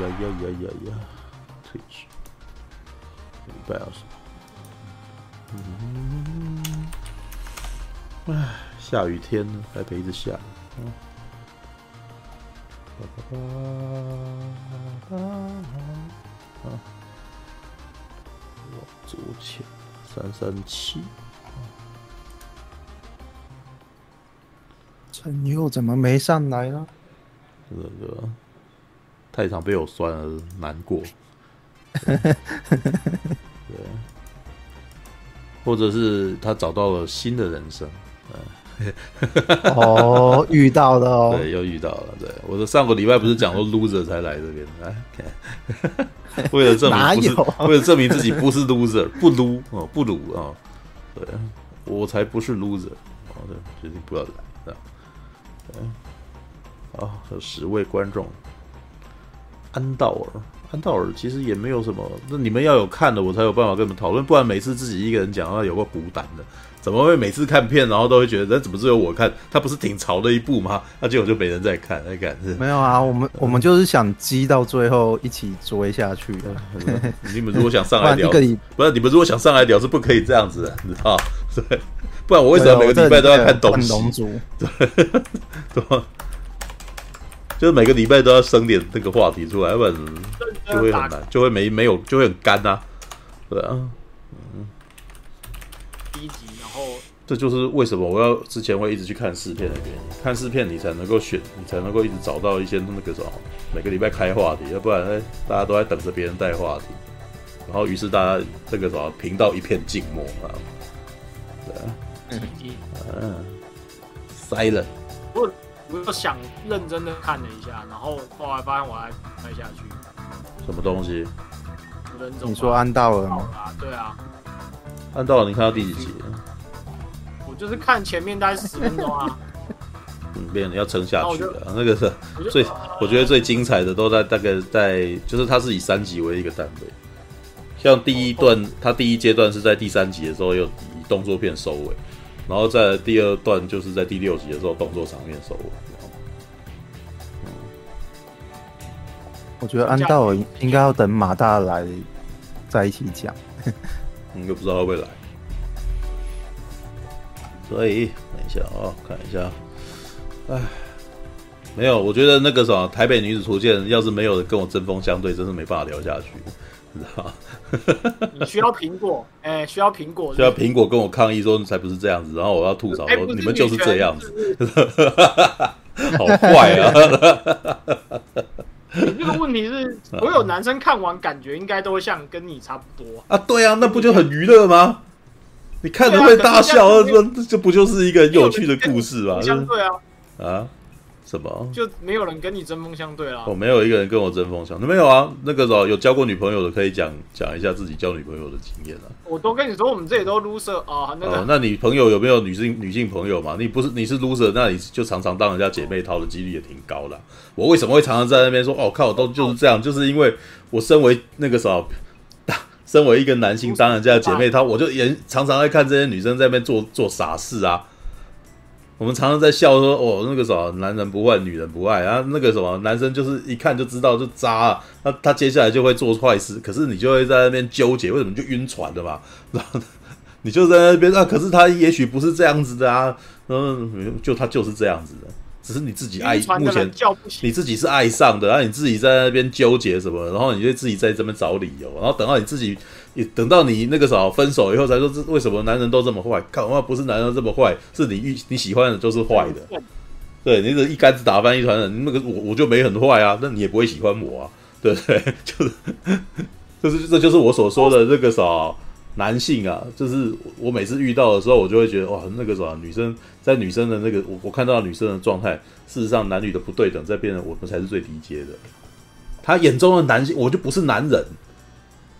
呀呀呀呀呀！Twitch，礼拜二十。嗯，唉，下雨天呢，台北一直下。嗯。啊。往左前，三三七。陈佑怎么没上来呢？这个太常被我酸了，难过。对，或者是他找到了新的人生。哦，遇到了哦，对，又遇到了。对，我的上个礼拜不是讲说 loser 才来这边来，为了证明不是，为了证明自己不是 loser，不撸哦，不撸啊，对，我才不是 loser，哦，对，决定不要来。好，有十位观众。安道尔，安道尔其实也没有什么，那你们要有看的，我才有办法跟你们讨论。不然每次自己一个人讲，话有个孤单的，怎么会每次看片，然后都会觉得，那怎么只有我看？他不是挺潮的一部吗？那结果就没人在看，在看是？没有啊，我们我们就是想积到最后一起追下去 的。你们如果想上来聊，不是你们如果想上来聊是不可以这样子的，你知道？对。不然我为什么每个礼拜都要看东西？对，对吧？就是每个礼拜都要生点这个话题出来，要不然就会很难，就会没没有，就会很干呐。对啊，嗯。第一集，然后这就是为什么我要之前会一直去看试片的原因。看试片，你才能够选，你才能够一直找到一些那个什么，每个礼拜开话题，要不然哎，大家都在等着别人带话题，然后于是大家这个什么频道一片静默啊。对啊。嗯，silent。我我想认真的看了一下，然后后来发现我还拍下去。什么东西？你说安道尔吗？对啊。安道尔，你看到第几集？我就是看前面大概十分钟啊。嗯，变了要撑下去了。那个是最，我觉得最精彩的都在大概在，就是它是以三集为一个单位。像第一段，它第一阶段是在第三集的时候又以动作片收尾。然后在第二段，就是在第六集的时候，动作场面收尾。我觉得安道尔应该要等马大来在一起讲。你又不知道他会来，所以等一下啊、哦，看一下。哎，没有，我觉得那个什么台北女子图鉴，要是没有跟我针锋相对，真是没办法聊下去。你知道你需要苹果，哎、欸，需要苹果，需要苹果跟我抗议说才不是这样子，然后我要吐槽说、欸、你们就是这样子，好坏啊！你这个问题是所有男生看完感觉应该都会像跟你差不多啊？对啊，那不就很娱乐吗？你看着会大笑，这、啊、这不就是一个很有趣的故事吗？对啊，啊。什么？就没有人跟你针锋相对啦？哦，没有一个人跟我针锋相对，没有啊。那个时候有交过女朋友的，可以讲讲一下自己交女朋友的经验啊。我都跟你说，我们这里都 loser 啊。那个、哦，那你朋友有没有女性女性朋友嘛？你不是你是 loser，那你就常常当人家姐妹淘的几率也挺高的。我为什么会常常在那边说哦靠，都就是这样，哦、就是因为我身为那个时候，身为一个男性当人家的姐妹淘，我就也常常在看这些女生在那边做做傻事啊。我们常常在笑说，哦，那个什么，男人不坏，女人不爱啊。那个什么，男生就是一看就知道就渣啊。那他接下来就会做坏事，可是你就会在那边纠结，为什么就晕船的嘛？然 后你就在那边啊，可是他也许不是这样子的啊。嗯，就他就是这样子的。只是你自己爱，目前你自己是爱上的，然后你自己在那边纠结什么，然后你就自己在这边找理由，然后等到你自己，等到你那个啥分手以后才说，这为什么男人都这么坏？看，我不是男人这么坏，是你遇你喜欢的就是坏的。对，你这一竿子打翻一船人，那个我我就没很坏啊，那你也不会喜欢我啊，对不 对？就是，就是这就是我所说的那个啥。男性啊，就是我每次遇到的时候，我就会觉得哇，那个啥女生在女生的那个我我看到女生的状态，事实上男女的不对等，在变成我们才是最低阶的。他眼中的男性，我就不是男人，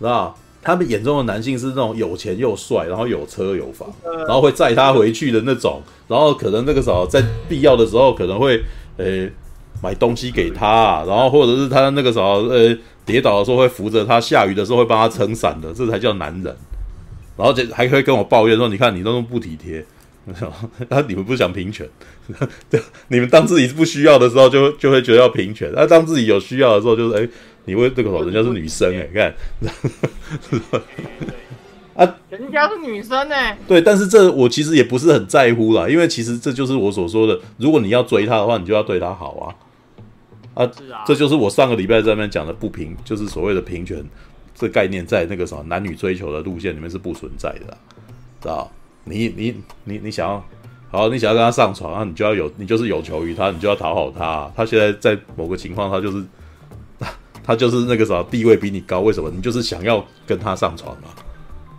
知道他们眼中的男性是那种有钱又帅，然后有车有房，然后会载他回去的那种，然后可能那个时候在必要的时候可能会呃、欸、买东西给他，然后或者是他那个时候呃跌倒的时候会扶着他，下雨的时候会帮他撑伞的，这才叫男人。然后这还可以跟我抱怨说：“你看你都那么不体贴，那你们不想平权？对，你们当自己不需要的时候就，就就会觉得要平权；那当自己有需要的时候，就是哎，你为这个人家是女生哎，你看，啊，人家是女生哎，对，但是这我其实也不是很在乎啦，因为其实这就是我所说的，如果你要追她的话，你就要对她好啊，啊，这就是我上个礼拜在那边讲的不平，就是所谓的平权这概念，在那个什么男女追求的路线里面是不存在的，知道？你你你你想要。好，你想要跟他上床啊，你就要有，你就是有求于他，你就要讨好他。他现在在某个情况，他就是，他就是那个啥，地位比你高。为什么？你就是想要跟他上床嘛？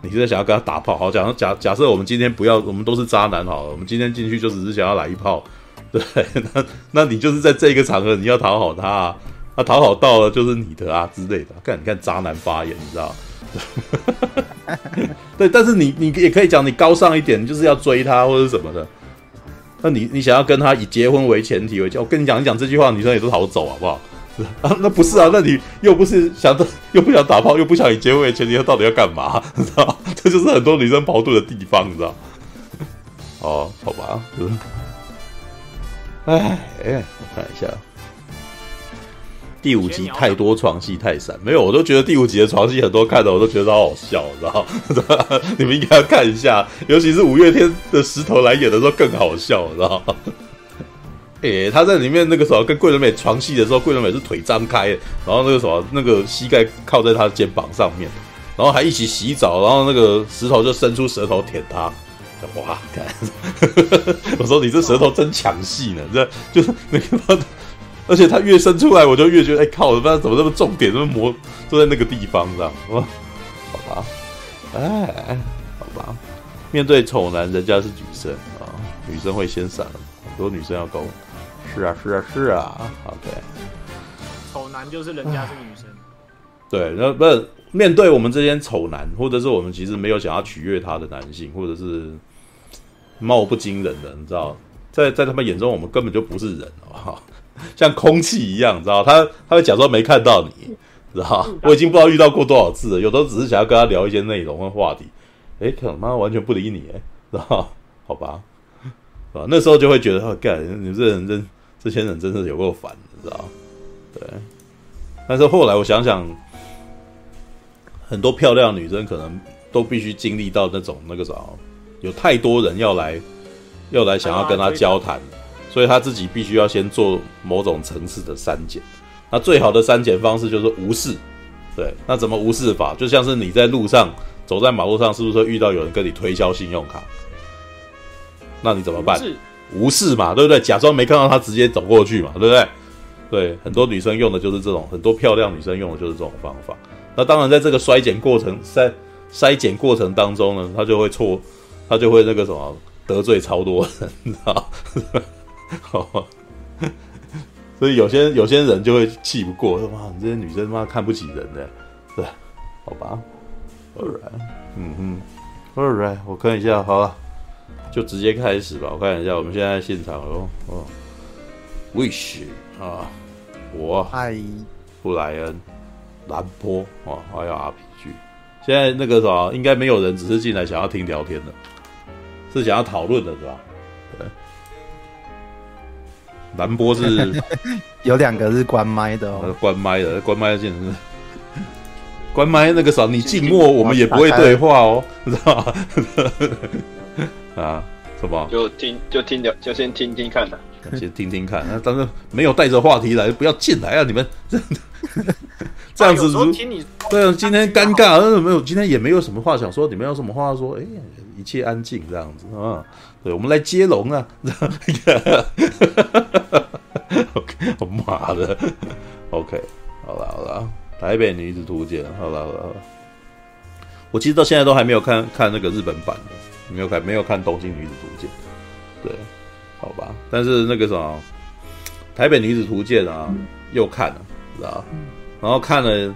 你现在想要跟他打炮。好，假如假假设我们今天不要，我们都是渣男好了，我们今天进去就只是想要来一炮，对？那那你就是在这个场合，你要讨好他啊，他讨好到了就是你的啊之类的。看，你看渣男发言，你知道？对，但是你你也可以讲你高尚一点，就是要追他或者什么的。那你你想要跟他以结婚为前提为，我跟你讲，一讲这句话，女生也都逃走，好不好？啊，那不是啊，那你又不是想又不想打炮，又不想以结婚为前提，到底要干嘛？你知道？这就是很多女生矛盾的地方，你知道？哦，好吧，就是，哎哎，我看一下。第五集太多床戏太散，没有，我都觉得第五集的床戏很多，看的我都觉得好好笑，你知道？你们应该要看一下，尤其是五月天的石头来演的时候更好笑，知道？诶、他在里面那个时候跟桂纶镁床戏的时候，桂纶镁是腿张开，然后那个什么那个膝盖靠在他的肩膀上面，然后还一起洗澡，然后那个石头就伸出舌头舔他，哇！看，我说你这舌头真抢戏呢，这就是那个。而且他越伸出来，我就越觉得，哎靠！我不知道怎么这么重点，这么磨，都在那个地方，这样，好吧？哎，好吧。面对丑男，人家是女生啊，女生会先闪，很多女生要攻。是啊，是啊，是啊。OK。丑男就是人家是女生。对，那不是面对我们这些丑男，或者是我们其实没有想要取悦他的男性，或者是貌不惊人的，你知道，在在他们眼中，我们根本就不是人，哦？像空气一样，知道他他会假装没看到你，知道我已经不知道遇到过多少次了，有的时候只是想要跟他聊一些内容和话题，哎、欸，可能他完全不理你，哎，知道 好吧，啊，那时候就会觉得，哦，干，你这人真，这些人真是有够烦，你知道对。但是后来我想想，很多漂亮女生可能都必须经历到那种那个啥，有太多人要来，要来想要跟她交谈。所以她自己必须要先做某种层次的删减，那最好的删减方式就是无视，对，那怎么无视法？就像是你在路上走在马路上，是不是会遇到有人跟你推销信用卡？那你怎么办？无视嘛，对不对？假装没看到他，直接走过去嘛，对不对？对，很多女生用的就是这种，很多漂亮女生用的就是这种方法。那当然，在这个筛减过程筛筛减过程当中呢，他就会错，他就会那个什么得罪超多人，你知道？好，所以有些有些人就会气不过，说妈，你这些女生妈看不起人的，对，好吧，All right，嗯哼，All right，我看一下，好了，就直接开始吧。我看一下，我们现在现场哦，哦，Wish 啊，我。嗨，布莱恩，蓝波啊，还有 RPG，现在那个啥，应该没有人只是进来想要听聊天的，是想要讨论的，是吧？蓝波是 有两个是关麦的哦，关麦的，关麦的，现在是关麦那个啥，你静默，我们也不会对话哦，知道吗？啊，什么？就听，就听聊，就先听听看的，先听听看。那但是没有带着话题来，不要进来啊！你们 这样子，听你对啊，今天尴尬，没有，今天也没有什么话想说，你们有什么话说？哎，一切安静，这样子啊。对，我们来接龙啊！OK，我妈的，OK，好了好了，《台北女子图鉴》，好了好了好了，我其实到现在都还没有看看那个日本版的，没有看没有看《东京女子图鉴》，对，好吧，但是那个什么《台北女子图鉴》啊，又看了，知道然后看了，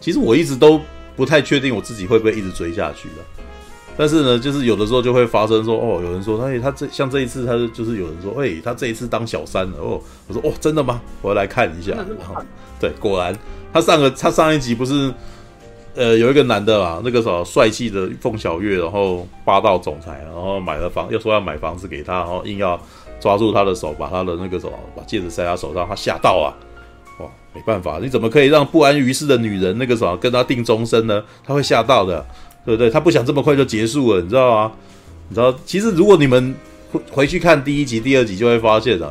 其实我一直都不太确定我自己会不会一直追下去的。但是呢，就是有的时候就会发生说，哦，有人说，哎，他这像这一次，他就是有人说，哎，他这一次当小三了，哦，我说，哦，真的吗？我要来看一下。然后，对，果然，他上个他上一集不是，呃，有一个男的啊，那个什么帅气的凤小岳，然后霸道总裁，然后买了房，又说要买房子给他，然后硬要抓住他的手，把他的那个什么，把戒指塞他手上，他吓到啊，哇，没办法，你怎么可以让不安于世的女人那个什么跟他定终身呢？他会吓到的，对不对？他不想这么快就结束了，你知道吗？你知道，其实如果你们回回去看第一集、第二集，就会发现啊，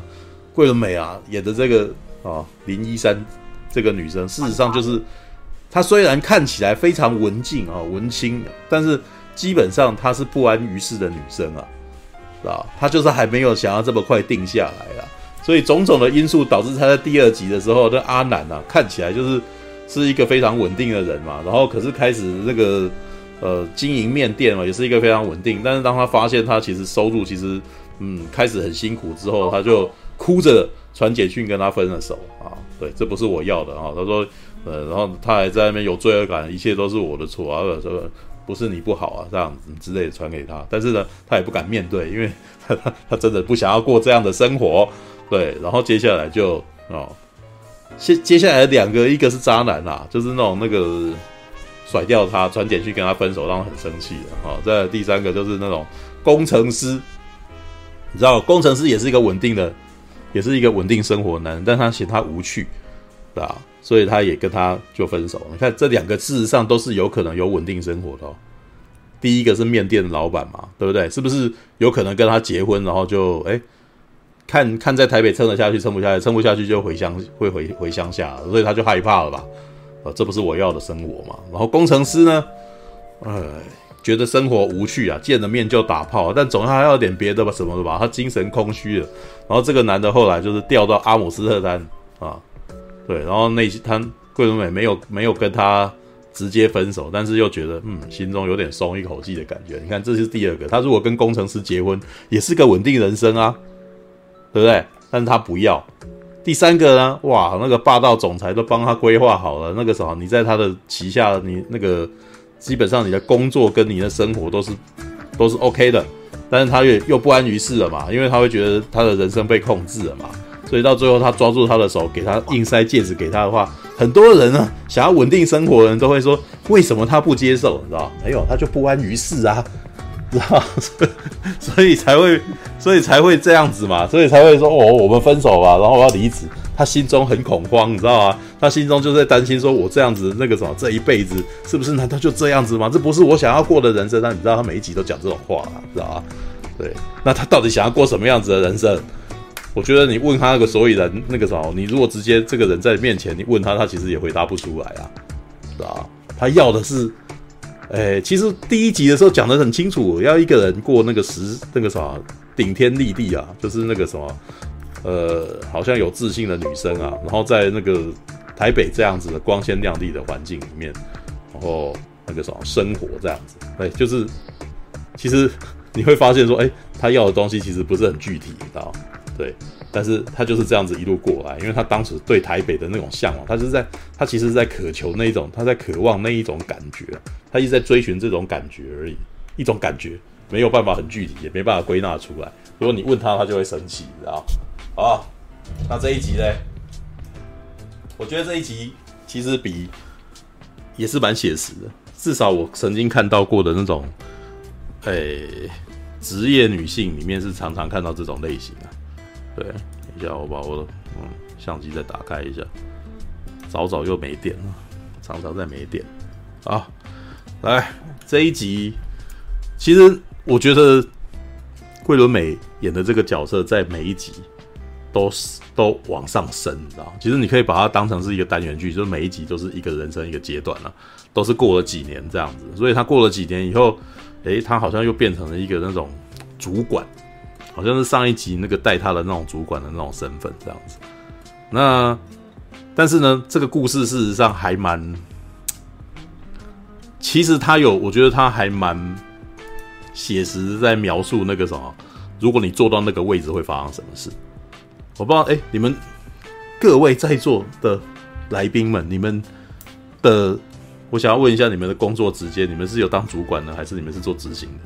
桂纶镁啊演的这个啊林一山这个女生，事实上就是她虽然看起来非常文静啊文青，但是基本上她是不安于世的女生啊，啊，她就是还没有想要这么快定下来啊。所以种种的因素导致她在第二集的时候，这阿南啊看起来就是是一个非常稳定的人嘛，然后可是开始那个呃经营面店嘛，也是一个非常稳定。但是当他发现他其实收入其实嗯开始很辛苦之后，他就哭着传简讯跟他分了手啊。对，这不是我要的啊。他说呃，然后他还在那边有罪恶感，一切都是我的错啊，说不是你不好啊这样子之类的传给他。但是呢，他也不敢面对，因为他他真的不想要过这样的生活。对，然后接下来就哦，接接下来两个，一个是渣男啦，就是那种那个甩掉他，传简讯跟他分手，让他很生气的啊。再第三个就是那种工程师，你知道，工程师也是一个稳定的，也是一个稳定生活男人，但他嫌他无趣，对吧？所以他也跟他就分手。你看这两个事实上都是有可能有稳定生活的哦。第一个是面店的老板嘛，对不对？是不是有可能跟他结婚，然后就哎？诶看看在台北撑得下去，撑不下去，撑不下去就回乡，会回回乡下，所以他就害怕了吧？呃，这不是我要的生活嘛。然后工程师呢，哎，觉得生活无趣啊，见了面就打炮，但总还要点别的吧，什么的吧？他精神空虚了。然后这个男的后来就是调到阿姆斯特丹啊，对，然后那些他桂纶镁没有没有跟他直接分手，但是又觉得嗯，心中有点松一口气的感觉。你看，这是第二个，他如果跟工程师结婚，也是个稳定人生啊。对不对？但是他不要。第三个呢？哇，那个霸道总裁都帮他规划好了。那个什么，你在他的旗下，你那个基本上你的工作跟你的生活都是都是 OK 的。但是他又又不安于世了嘛，因为他会觉得他的人生被控制了嘛。所以到最后，他抓住他的手，给他硬塞戒指给他的话，很多人呢想要稳定生活的人都会说，为什么他不接受？你知道？没有，他就不安于世啊。知道，所以才会，所以才会这样子嘛，所以才会说哦，我们分手吧，然后我要离职。他心中很恐慌，你知道吗？他心中就在担心，说我这样子那个什么，这一辈子是不是难道就这样子吗？这不是我想要过的人生。那你知道，他每一集都讲这种话，知道吗？对，那他到底想要过什么样子的人生？我觉得你问他那个所以然，那个什么，你如果直接这个人在面前，你问他，他其实也回答不出来啊，啊？他要的是。哎，其实第一集的时候讲得很清楚，要一个人过那个时那个啥顶天立地啊，就是那个什么，呃，好像有自信的女生啊，然后在那个台北这样子的光鲜亮丽的环境里面，然后那个什么生活这样子，哎，就是其实你会发现说，哎，他要的东西其实不是很具体，你知道？对。但是他就是这样子一路过来，因为他当时对台北的那种向往，他是在他其实是在渴求那一种，他在渴望那一种感觉，他一直在追寻这种感觉而已，一种感觉没有办法很具体，也没办法归纳出来。如果你问他，他就会生气，知道？好，那这一集呢？我觉得这一集其实比也是蛮写实的，至少我曾经看到过的那种，诶、职业女性里面是常常看到这种类型。对，等一下我把我的嗯相机再打开一下，早早又没电了，常常在没电。好，来这一集，其实我觉得桂纶镁演的这个角色在每一集都是都往上升，你知道？其实你可以把它当成是一个单元剧，就是每一集都是一个人生一个阶段了，都是过了几年这样子。所以他过了几年以后，诶，他好像又变成了一个那种主管。好像是上一集那个带他的那种主管的那种身份这样子，那但是呢，这个故事事实上还蛮，其实他有，我觉得他还蛮写实，在描述那个什么，如果你坐到那个位置会发生什么事。我不知道，哎，你们各位在座的来宾们，你们的，我想要问一下，你们的工作职阶，你们是有当主管呢，还是你们是做执行的？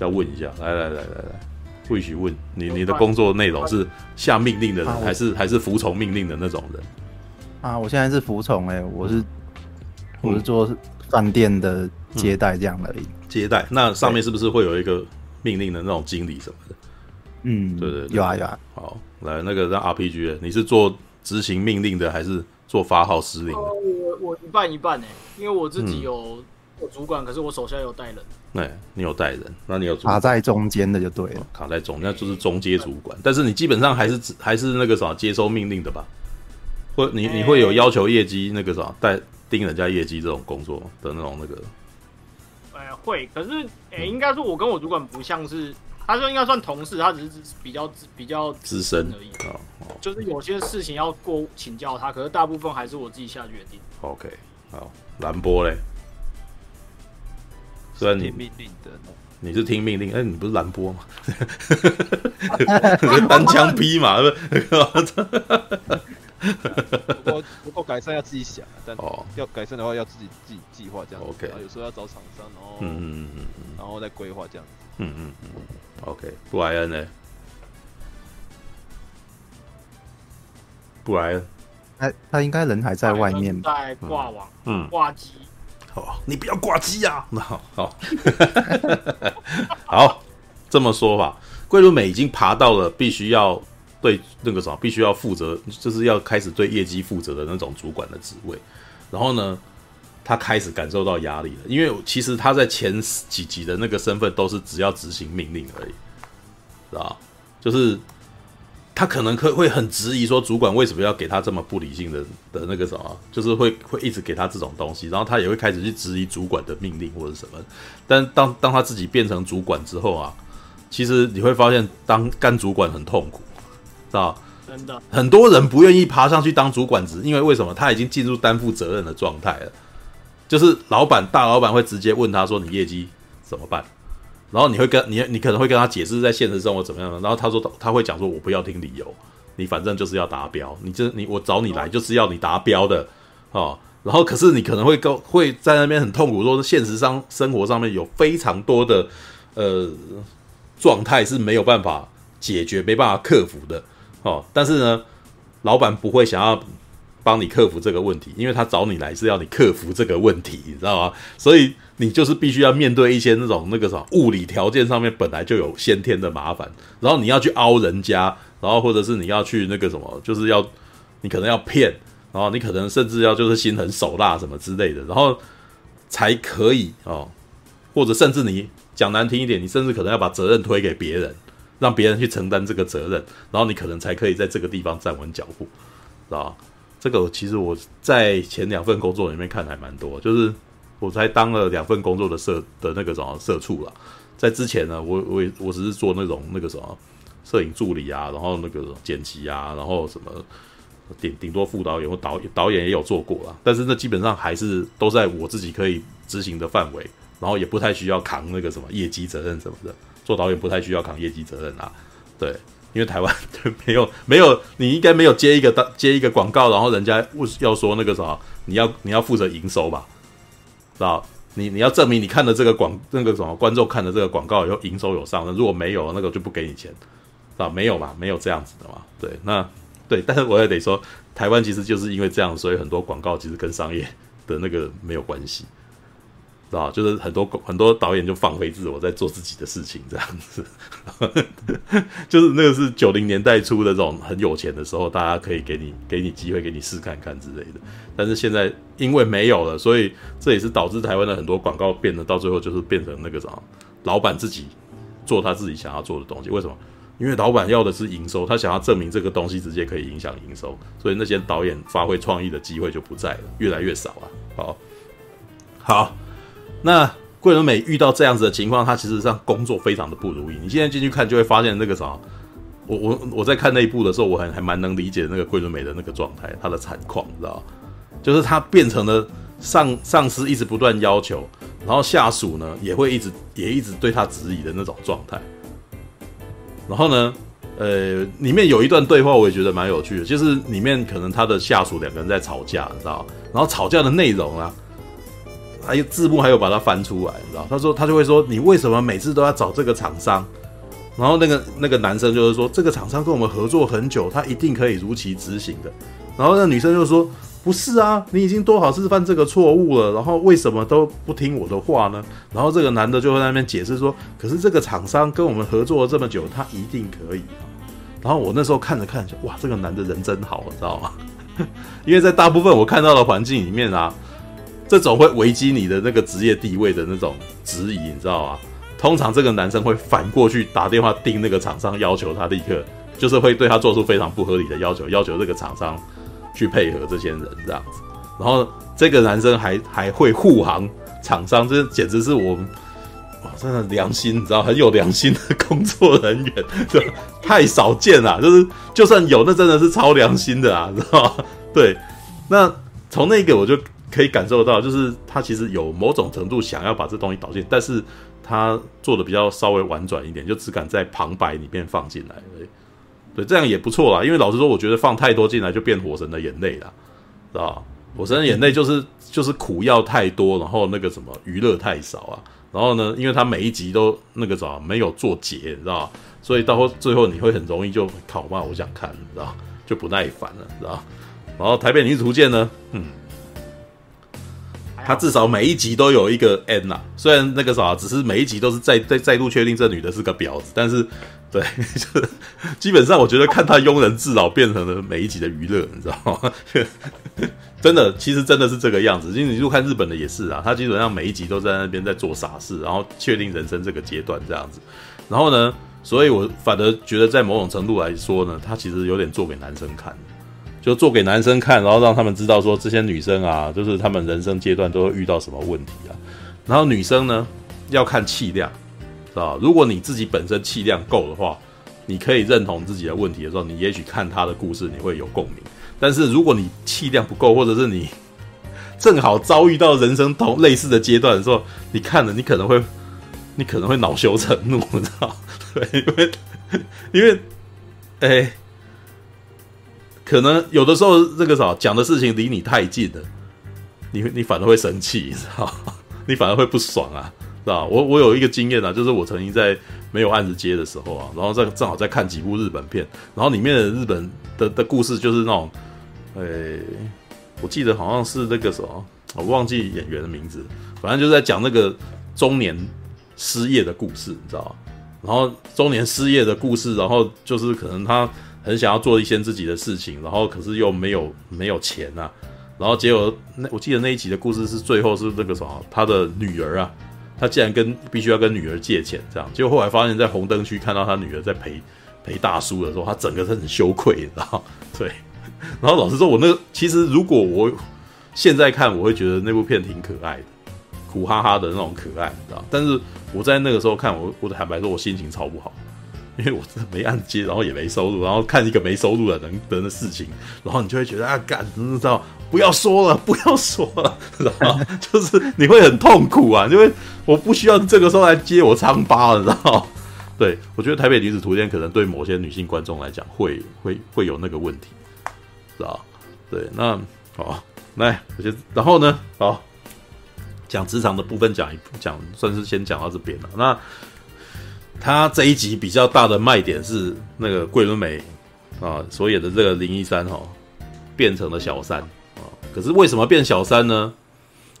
要问一下，来来来来来。不许问你，你的工作内容是下命令的人，还是还是服从命令的那种人？啊，我现在是服从哎，我是我是做饭店的接待这样而已。嗯、接待那上面是不是会有一个命令的那种经理什么的？嗯，对对，对，有啊有啊。好，来那个让 RPG，你是做执行命令的，还是做发号施令的？我我一半一半哎，因为我自己有有主管，可是我手下有带人。对，你有带人，那你有卡在中间的就对了，卡在中，那就是中阶主管。但是你基本上还是还是那个啥接收命令的吧？或你你会有要求业绩那个啥带盯人家业绩这种工作的那种那个？呃，会，可是哎，应该说我跟我主管不像是。他说应该算同事，他只是比较比较资深而已。就是有些事情要过请教他，可是大部分还是我自己下决定。OK，好，蓝波嘞，虽然你命令的，你是听命令，哎、欸，你不是蓝波吗？单枪匹马不过不过改善要自己想，但哦，要改善的话要自己自己计划这样。OK，有时候要找厂商，然后嗯嗯嗯，然后再规划这样。嗯嗯嗯。OK，布莱恩呢？布莱恩，他他应该人还在外面吧？在挂网，嗯，挂机。好，你不要挂机呀！那好，好，好，这么说吧，桂纶镁已经爬到了必须要对那个什么，必须要负责，就是要开始对业绩负责的那种主管的职位。然后呢？他开始感受到压力了，因为其实他在前几集的那个身份都是只要执行命令而已，知道？就是他可能可会很质疑说，主管为什么要给他这么不理性的的那个什么，就是会会一直给他这种东西，然后他也会开始去质疑主管的命令或者什么。但当当他自己变成主管之后啊，其实你会发现当干主管很痛苦，是吧？真的，很多人不愿意爬上去当主管职，因为为什么？他已经进入担负责任的状态了。就是老板大老板会直接问他说：“你业绩怎么办？”然后你会跟你你可能会跟他解释在现实生活怎么样。然后他说他会讲说：“我不要听理由，你反正就是要达标，你这你我找你来就是要你达标的哦。”然后可是你可能会跟会在那边很痛苦，说现实上生活上面有非常多的呃状态是没有办法解决、没办法克服的哦。但是呢，老板不会想要。帮你克服这个问题，因为他找你来是要你克服这个问题，你知道吗？所以你就是必须要面对一些那种那个什么物理条件上面本来就有先天的麻烦，然后你要去凹人家，然后或者是你要去那个什么，就是要你可能要骗，然后你可能甚至要就是心狠手辣什么之类的，然后才可以哦，或者甚至你讲难听一点，你甚至可能要把责任推给别人，让别人去承担这个责任，然后你可能才可以在这个地方站稳脚步，知道吗？这个其实我在前两份工作里面看还蛮多，就是我才当了两份工作的社的那个什么社畜啦。在之前呢，我我我只是做那种那个什么摄影助理啊，然后那个剪辑啊，然后什么顶顶多副导演或导导演也有做过啦。但是那基本上还是都在我自己可以执行的范围，然后也不太需要扛那个什么业绩责任什么的。做导演不太需要扛业绩责任啊，对。因为台湾没有没有，你应该没有接一个当接一个广告，然后人家要说那个什么，你要你要负责营收吧，知道？你你要证明你看的这个广那个什么观众看的这个广告以后营收有上，如果没有那个就不给你钱，啊，没有嘛，没有这样子的嘛，对，那对，但是我也得说，台湾其实就是因为这样，所以很多广告其实跟商业的那个没有关系。啊，就是很多很多导演就放飞自我，在做自己的事情，这样子，就是那个是九零年代初的这种很有钱的时候，大家可以给你给你机会，给你试看看之类的。但是现在因为没有了，所以这也是导致台湾的很多广告变得到最后就是变成那个什么，老板自己做他自己想要做的东西。为什么？因为老板要的是营收，他想要证明这个东西直接可以影响营收，所以那些导演发挥创意的机会就不在了，越来越少了。好，好。那桂纶镁遇到这样子的情况，他其实上工作非常的不如意。你现在进去看，就会发现那个啥，我我我在看那一部的时候，我还还蛮能理解那个桂纶镁的那个状态，他的惨况，你知道就是他变成了上上司一直不断要求，然后下属呢也会一直也一直对他质疑的那种状态。然后呢，呃，里面有一段对话，我也觉得蛮有趣的，就是里面可能他的下属两个人在吵架，你知道，然后吵架的内容啊。还有字幕，还有把它翻出来，你知道？他说他就会说，你为什么每次都要找这个厂商？然后那个那个男生就是说，这个厂商跟我们合作很久，他一定可以如期执行的。然后那女生就说，不是啊，你已经多少次犯这个错误了，然后为什么都不听我的话呢？然后这个男的就在那边解释说，可是这个厂商跟我们合作了这么久，他一定可以啊。然后我那时候看着看着，哇，这个男的人真好，你知道吗？因为在大部分我看到的环境里面啊，这种会危及你的那个职业地位的那种质疑，你知道吗？通常这个男生会反过去打电话盯那个厂商，要求他立刻，就是会对他做出非常不合理的要求，要求这个厂商去配合这些人这样子。然后这个男生还还会护航厂商，这简直是我。哇，真的良心，你知道，很有良心的工作人员，对，太少见了。就是就算有，那真的是超良心的啊，知道吗？对，那从那个我就可以感受到，就是他其实有某种程度想要把这东西导进，但是他做的比较稍微婉转一点，就只敢在旁白里面放进来。对，这样也不错啦。因为老实说，我觉得放太多进来就变火神的眼泪了，知道吧？火神的眼泪就是就是苦药太多，然后那个什么娱乐太少啊。然后呢，因为他每一集都那个啥没有做结，你知道，所以到后最后你会很容易就靠嘛，我想看，你知道，就不耐烦了，知道。然后台北女子图鉴呢，嗯，他至少每一集都有一个 N 呐，虽然那个啥，只是每一集都是再再再度确定这女的是个婊子，但是对，就是基本上我觉得看他庸人自扰变成了每一集的娱乐，你知道吗？真的，其实真的是这个样子。因为你如果看日本的也是啊，他基本上每一集都在那边在做傻事，然后确定人生这个阶段这样子。然后呢，所以我反而觉得在某种程度来说呢，他其实有点做给男生看的，就做给男生看，然后让他们知道说这些女生啊，就是他们人生阶段都会遇到什么问题啊。然后女生呢要看气量，知道？如果你自己本身气量够的话，你可以认同自己的问题的时候，你也许看他的故事你会有共鸣。但是如果你气量不够，或者是你正好遭遇到人生同类似的阶段的时候，你看了，你可能会，你可能会恼羞成怒，知道？对，因为因为，哎、可能有的时候这个啥讲的事情离你太近了，你你反而会生气，你知道？你反而会不爽啊，知道？我我有一个经验啊，就是我曾经在没有案子接的时候啊，然后在正好在看几部日本片，然后里面的日本的的故事就是那种。哎、欸，我记得好像是那个什么，我忘记演员的名字，反正就是在讲那个中年失业的故事，你知道？然后中年失业的故事，然后就是可能他很想要做一些自己的事情，然后可是又没有没有钱啊，然后结果那我记得那一集的故事是最后是那个什么，他的女儿啊，他竟然跟必须要跟女儿借钱，这样，结果后来发现，在红灯区看到他女儿在陪陪大叔的时候，他整个是很羞愧，你知道吗？对。然后老实说，我那个其实如果我现在看，我会觉得那部片挺可爱的，苦哈哈的那种可爱，你知道？但是我在那个时候看，我我坦白说，我心情超不好，因为我真的没按接，然后也没收入，然后看一个没收入的人人的事情，然后你就会觉得啊，干，知道？不要说了，不要说了，然后就是你会很痛苦啊，因为我不需要这个时候来接我疮疤了，你知道？对，我觉得《台北女子图鉴》可能对某些女性观众来讲会会会有那个问题。知道，对，那好，来，我先，然后呢，好，讲职场的部分讲一讲，算是先讲到这边了。那他这一集比较大的卖点是那个桂纶镁啊所演的这个林一山哈、哦，变成了小三啊。可是为什么变小三呢？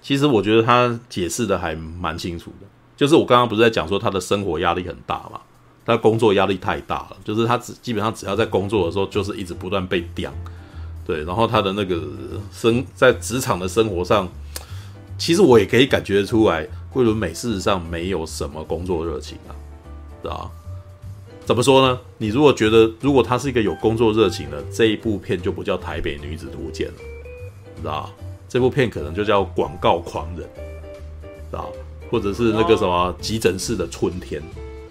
其实我觉得他解释的还蛮清楚的，就是我刚刚不是在讲说他的生活压力很大嘛，他工作压力太大了，就是他只基本上只要在工作的时候，就是一直不断被刁。对，然后他的那个生在职场的生活上，其实我也可以感觉出来，桂纶镁事实上没有什么工作热情啊，啊？怎么说呢？你如果觉得如果他是一个有工作热情的，这一部片就不叫《台北女子图鉴》了，知道？这部片可能就叫《广告狂人》，知道？或者是那个什么急诊室的春天，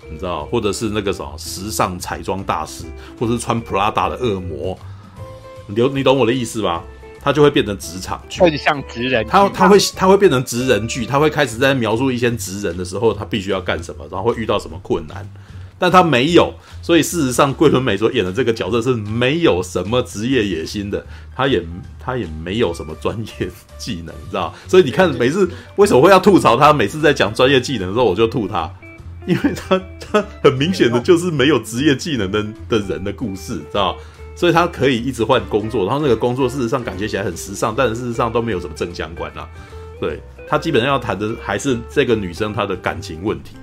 你知道？或者是那个什么时尚彩妆大师，或者是穿普拉达的恶魔。你你懂我的意思吧？他就会变成职场剧，会像职人剧，他他会他会变成职人剧，他会开始在描述一些职人的时候，他必须要干什么，然后会遇到什么困难，但他没有，所以事实上，桂纶镁所演的这个角色是没有什么职业野心的，他也他也没有什么专业技能，你知道？所以你看，每次为什么会要吐槽他？每次在讲专业技能的时候，我就吐他，因为他他很明显的就是没有职业技能的的人的故事，知道？所以他可以一直换工作，然后那个工作事实上感觉起来很时尚，但事实上都没有什么正相关啊。对，他基本上要谈的还是这个女生她的感情问题，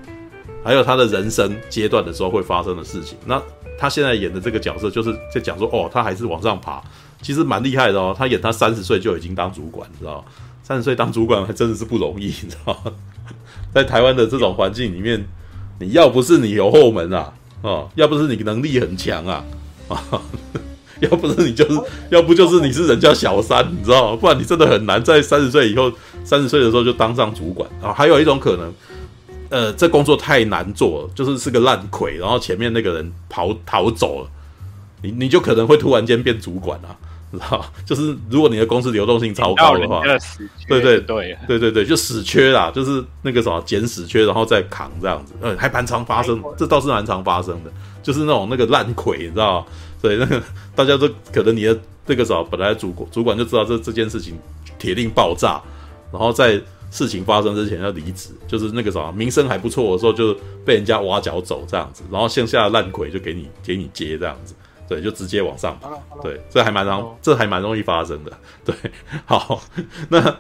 还有她的人生阶段的时候会发生的事情。那他现在演的这个角色，就是在讲说，哦，他还是往上爬，其实蛮厉害的哦。他演他三十岁就已经当主管，你知道？三十岁当主管还真的是不容易，你知道？在台湾的这种环境里面，你要不是你有后门啊，哦，要不是你能力很强啊，啊，要不是你就是，要不就是你是人家小三，你知道吗？不然你真的很难在三十岁以后，三十岁的时候就当上主管啊。还有一种可能。呃，这工作太难做了，就是是个烂鬼，然后前面那个人跑逃走了，你你就可能会突然间变主管啊，知道？就是如果你的公司流动性超高的话，对对对对对对，就死缺啦，就是那个什么捡死缺，然后再扛这样子，呃，还蛮常发生，这倒是蛮常发生的，就是那种那个烂鬼，你知道？所以那个 大家都可能你的这个时候本来主管主管就知道这这件事情铁定爆炸，然后在。事情发生之前要离职，就是那个啥，名声还不错的时候，就被人家挖角走这样子，然后剩下的烂鬼就给你给你接这样子，对，就直接往上爬，对，这还蛮容，这还蛮容易发生的，对，好，那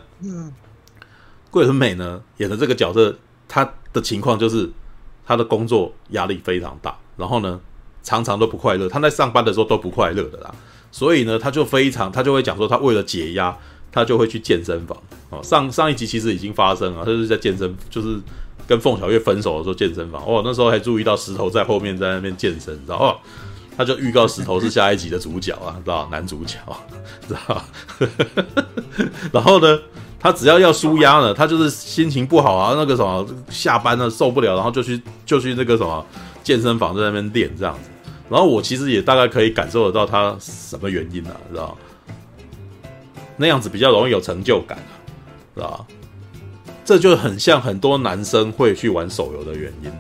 桂纶镁呢演的这个角色，他的情况就是他的工作压力非常大，然后呢常常都不快乐，他在上班的时候都不快乐的啦，所以呢他就非常他就会讲说他为了解压。他就会去健身房哦。上上一集其实已经发生了，他就是在健身，就是跟凤小岳分手的时候健身房哦。那时候还注意到石头在后面在那边健身，知道哦？他就预告石头是下一集的主角啊，知道男主角，知道？然后呢，他只要要舒压呢，他就是心情不好啊，那个什么下班了受不了，然后就去就去那个什么健身房在那边练这样子。然后我其实也大概可以感受得到他什么原因啊，知道？那样子比较容易有成就感啊，是吧？这就很像很多男生会去玩手游的原因，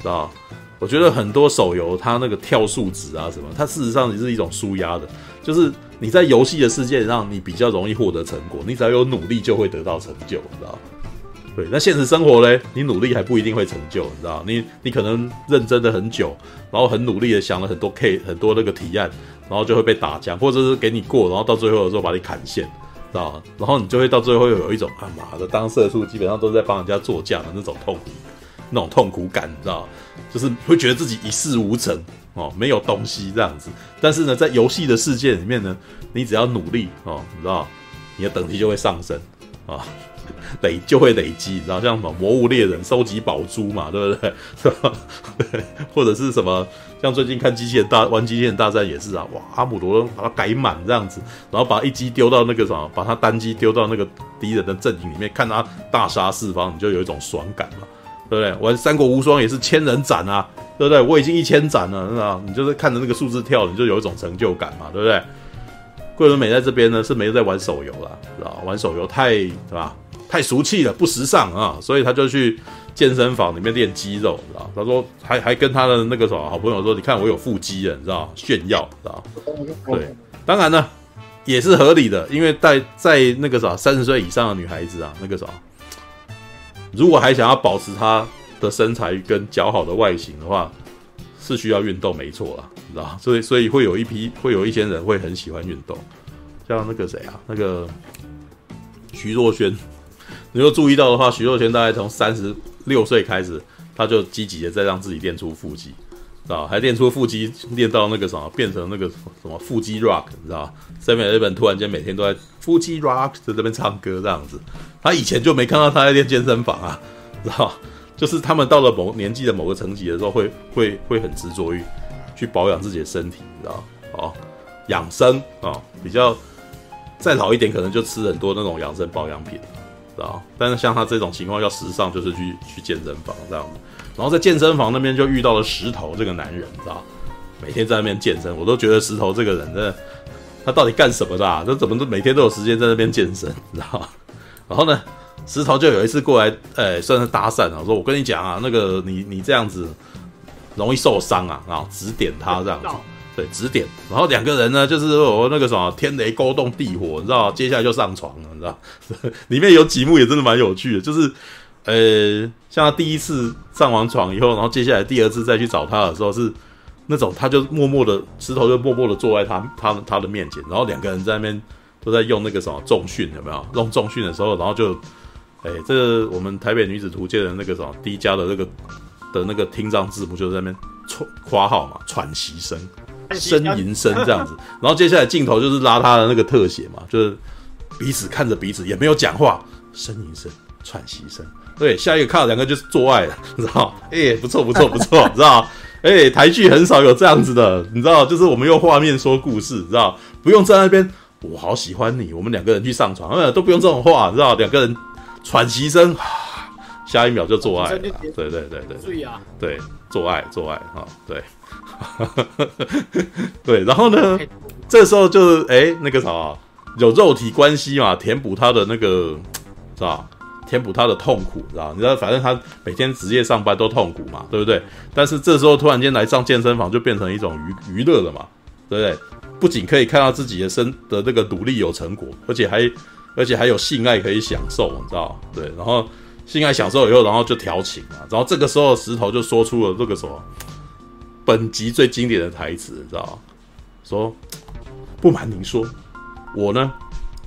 知道？我觉得很多手游它那个跳数值啊什么，它事实上是一种纾压的，就是你在游戏的世界上，你比较容易获得成果，你只要有努力就会得到成就，你知道？对，那现实生活嘞，你努力还不一定会成就，你知道？你你可能认真的很久，然后很努力的想了很多 K 很多那个提案。然后就会被打枪，或者是给你过，然后到最后的时候把你砍线，知道？然后你就会到最后有一种啊妈的，当社畜基本上都在帮人家做酱的那种痛苦，那种痛苦感，你知道？就是会觉得自己一事无成哦，没有东西这样子。但是呢，在游戏的世界里面呢，你只要努力哦，你知道，你的等级就会上升啊。累就会累积，然后像什么魔物猎人收集宝珠嘛，对不对？是吧？或者是什么像最近看机器人大玩机器人大战也是啊，哇，阿姆罗把它改满这样子，然后把一击丢到那个什么，把它单机丢到那个敌人的阵营里面，看他大杀四方，你就有一种爽感嘛，对不对？玩三国无双也是千人斩啊，对不对？我已经一千斩了，是吧？你就是看着那个数字跳，你就有一种成就感嘛，对不对？桂纶镁在这边呢是没有在玩手游了，知道？玩手游太，对吧？太俗气了，不时尚啊，所以他就去健身房里面练肌肉，知道？他说还还跟他的那个什么好朋友说，你看我有腹肌了，你知道？炫耀，知道？对，当然呢也是合理的，因为在在那个啥三十岁以上的女孩子啊，那个啥，如果还想要保持他的身材跟姣好的外形的话，是需要运动，没错啦，知道？所以所以会有一批会有一些人会很喜欢运动，像那个谁啊，那个徐若瑄。你有注意到的话，徐若瑄大概从三十六岁开始，他就积极的在让自己练出腹肌，知道？还练出腹肌，练到那个什么，变成那个什么腹肌 rock，你知道？7-11突然间每天都在腹肌 rock 在这边唱歌这样子，他以前就没看到他在练健身房啊，知道？就是他们到了某年纪的某个层级的时候会，会会很执着于去保养自己的身体，你知道？哦，养生啊、哦，比较再老一点，可能就吃很多那种养生保养品。知道但是像他这种情况要时尚，就是去去健身房这样子，然后在健身房那边就遇到了石头这个男人，知道？每天在那边健身，我都觉得石头这个人真的，他到底干什么的啊？他怎么都每天都有时间在那边健身，知道？然后呢，石头就有一次过来，呃，算是搭讪啊，说我跟你讲啊，那个你你这样子容易受伤啊，然后指点他这样子。对，指点，然后两个人呢，就是我那个什么天雷勾动地火，你知道接下来就上床了，你知道？里面有几幕也真的蛮有趣的，就是，呃，像他第一次上完床以后，然后接下来第二次再去找他的时候，是那种他就默默的石头就默默的坐在他他他的面前，然后两个人在那边都在用那个什么重训，有没有？用重训的时候，然后就，哎，这个我们台北女子图鉴的那个什么 D 家的那个的那个听障字幕就在那边喘夸号嘛，喘息声、呻吟声这样子。然后接下来镜头就是拉他的那个特写嘛，就是彼此看着彼此，也没有讲话，呻吟声、喘息声。对，下一个看到两个就是做爱了，你知道？哎、欸，不错不错不错，你知道？哎、欸，台剧很少有这样子的，你知道？就是我们用画面说故事，你知道？不用在那边，我好喜欢你，我们两个人去上床，呃，都不用这种话，你知道？两个人喘息声，下一秒就做爱了，对对对对，对，对，做爱做爱哈，对，对，然后呢，这时候就是哎、欸，那个啥，有肉体关系嘛，填补他的那个，是吧？填补他的痛苦，知道？你知道，反正他每天职业上班都痛苦嘛，对不对？但是这时候突然间来上健身房，就变成一种娱娱乐了嘛，对不对？不仅可以看到自己的身的这个努力有成果，而且还而且还有性爱可以享受，你知道？对，然后性爱享受以后，然后就调情嘛，然后这个时候石头就说出了这个什么本集最经典的台词，你知道？说不瞒您说，我呢。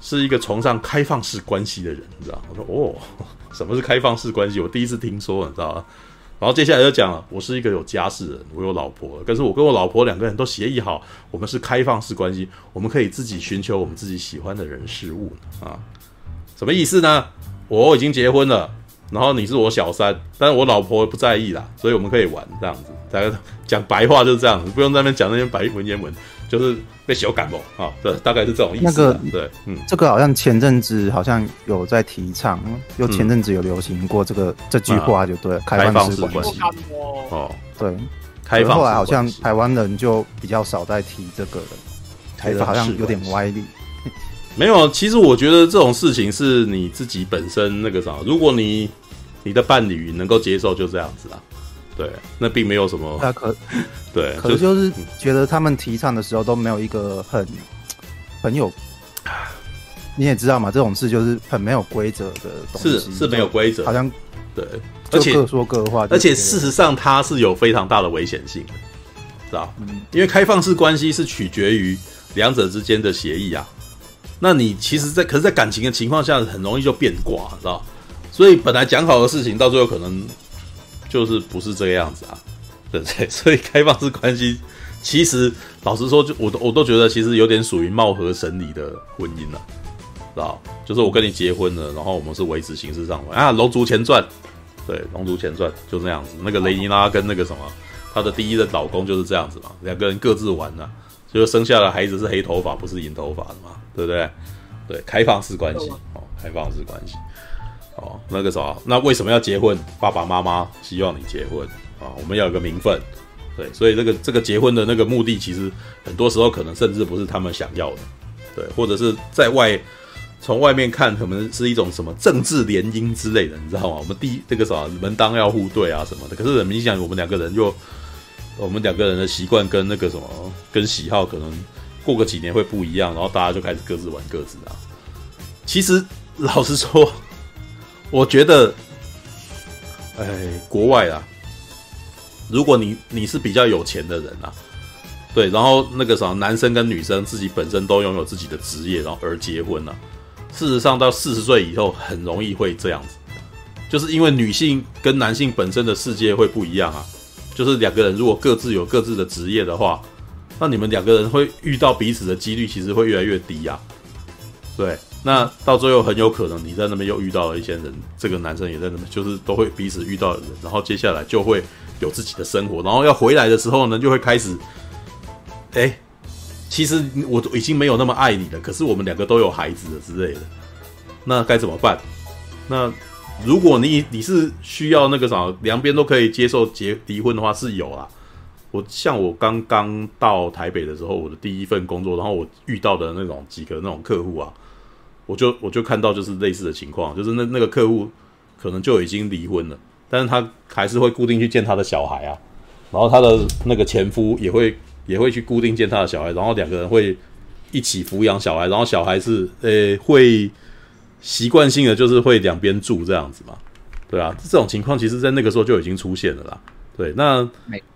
是一个崇尚开放式关系的人，你知道？我说哦，什么是开放式关系？我第一次听说，你知道吗？然后接下来就讲了，我是一个有家室的人，我有老婆，但是我跟我老婆两个人都协议好，我们是开放式关系，我们可以自己寻求我们自己喜欢的人事物啊。什么意思呢？我已经结婚了，然后你是我小三，但是我老婆不在意啦，所以我们可以玩这样子。大家讲白话就是这样子，不用在那边讲那些白文言文。就是被小感冒啊，对，大概是这种意思。那个对，嗯，这个好像前阵子好像有在提倡，又前阵子有流行过这个、嗯、这句话，就对，开放式关系。哦，对，开放。后来好像台湾人就比较少在提这个了，开放好像有点歪理。没有，其实我觉得这种事情是你自己本身那个啥，如果你你的伴侣能够接受，就这样子啊。对，那并没有什么。那可，对，可是就是觉得他们提倡的时候都没有一个很很有，你也知道嘛，这种事就是很没有规则的东西，是是没有规则，好像对，而且各说各话，而且事实上它是有非常大的危险性的，知道？嗯，因为开放式关系是取决于两者之间的协议啊。那你其实在，在可是，在感情的情况下，很容易就变卦，知道？所以本来讲好的事情，到最后可能。就是不是这个样子啊，对不对？所以开放式关系，其实老实说，就我都我都觉得，其实有点属于貌合神离的婚姻了，知道？就是我跟你结婚了，然后我们是维持形式上的啊，《龙族前传》对，《龙族前传》就这样子。那个雷尼拉跟那个什么，她的第一任老公就是这样子嘛，两个人各自玩呢，就生下的孩子是黑头发，不是银头发的嘛，对不对？对，开放式关系哦，开放式关系。哦，那个啥，那为什么要结婚？爸爸妈妈希望你结婚啊，我们要有个名分，对，所以这个这个结婚的那个目的，其实很多时候可能甚至不是他们想要的，对，或者是在外从外面看，可能是一种什么政治联姻之类的，你知道吗？我们第一这个啥门当要户对啊什么的，可是很明显，我们两个人就我们两个人的习惯跟那个什么跟喜好，可能过个几年会不一样，然后大家就开始各自玩各自啊。其实老实说。我觉得，哎，国外啊，如果你你是比较有钱的人啊，对，然后那个啥，男生跟女生自己本身都拥有自己的职业，然后而结婚啊，事实上到四十岁以后，很容易会这样子，就是因为女性跟男性本身的世界会不一样啊，就是两个人如果各自有各自的职业的话，那你们两个人会遇到彼此的几率其实会越来越低呀，对。那到最后很有可能你在那边又遇到了一些人，这个男生也在那边，就是都会彼此遇到的人，然后接下来就会有自己的生活，然后要回来的时候呢，就会开始，哎，其实我已经没有那么爱你了，可是我们两个都有孩子了之类的，那该怎么办？那如果你你是需要那个啥，两边都可以接受结离婚的话，是有啊。我像我刚刚到台北的时候，我的第一份工作，然后我遇到的那种几个那种客户啊。我就我就看到就是类似的情况，就是那那个客户可能就已经离婚了，但是他还是会固定去见他的小孩啊，然后他的那个前夫也会也会去固定见他的小孩，然后两个人会一起抚养小孩，然后小孩是呃、会习惯性的就是会两边住这样子嘛，对啊，这种情况其实在那个时候就已经出现了啦，对，那。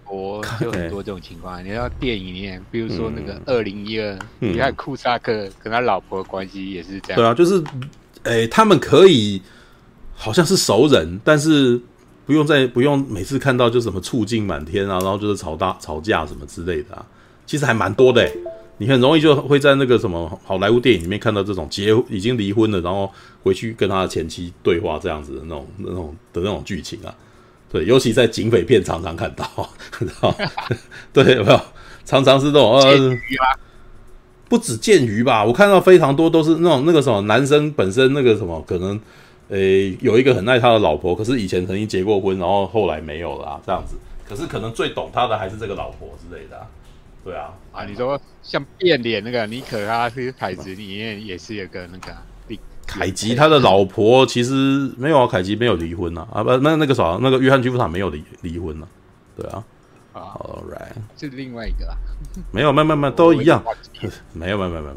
我有很多这种情况，你要电影里面，比如说那个二零一二，你看库萨克跟他老婆的关系也是这样。对啊，就是，诶、欸，他们可以好像是熟人，但是不用再不用每次看到就什么醋劲满天啊，然后就是吵大吵架什么之类的啊，其实还蛮多的诶。你很容易就会在那个什么好莱坞电影里面看到这种结已经离婚了，然后回去跟他的前妻对话这样子的那种那种的那种剧情啊。对，尤其在警匪片常常看到，知 道对，有没有？常常是这种呃，不止剑鱼吧？我看到非常多都是那种那个什么男生本身那个什么可能，诶，有一个很爱他的老婆，可是以前曾经结过婚，然后后来没有了啊，这样子。可是可能最懂他的还是这个老婆之类的啊。对啊，啊，你说像变脸那个妮可啊，是凯子里面也是有个那个凯吉他的老婆其实没有啊，凯吉没有离婚呐啊，不，那那个啥，那个约翰居夫塔没有离离婚啊，对啊。All right，是另外一个啦。没有，没有，没有，都一样。没有，没有，没有，没有。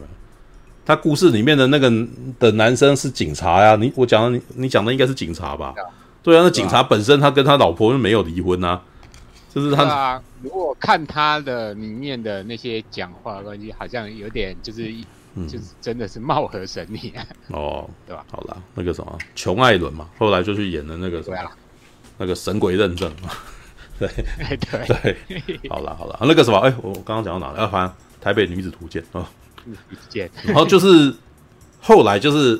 他故事里面的那个的男生是警察呀。你我讲的，你你讲的应该是警察吧？对啊，那警察本身他跟他老婆又没有离婚啊。就是他。如果看他的里面的那些讲话关系，好像有点就是就是真的是貌合神离啊。哦，对吧？好了，那个什么琼艾伦嘛，后来就去演了那个什么，那个神鬼认证。嘛。对。对。对，好了好了，那个什么，哎，我刚刚讲到哪了？啊，反正《台北女子图鉴》啊，女子图鉴。然后就是后来就是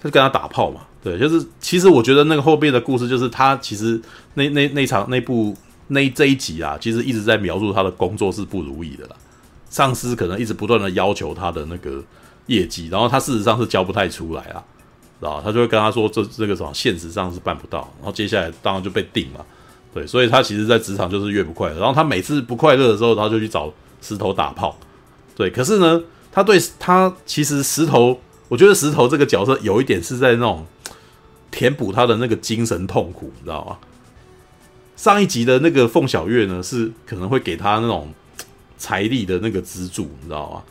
他就跟他打炮嘛，对，就是其实我觉得那个后边的故事，就是他其实那那那场那部那这一集啊，其实一直在描述他的工作是不如意的啦，上司可能一直不断的要求他的那个业绩，然后他事实上是交不太出来啊，知道他就会跟他说这这个什么现实上是办不到，然后接下来当然就被定了。对，所以他其实，在职场就是越不快乐。然后他每次不快乐的时候，他就去找石头打炮。对，可是呢，他对他其实石头，我觉得石头这个角色有一点是在那种填补他的那个精神痛苦，你知道吗？上一集的那个凤小岳呢，是可能会给他那种财力的那个支柱，你知道吗？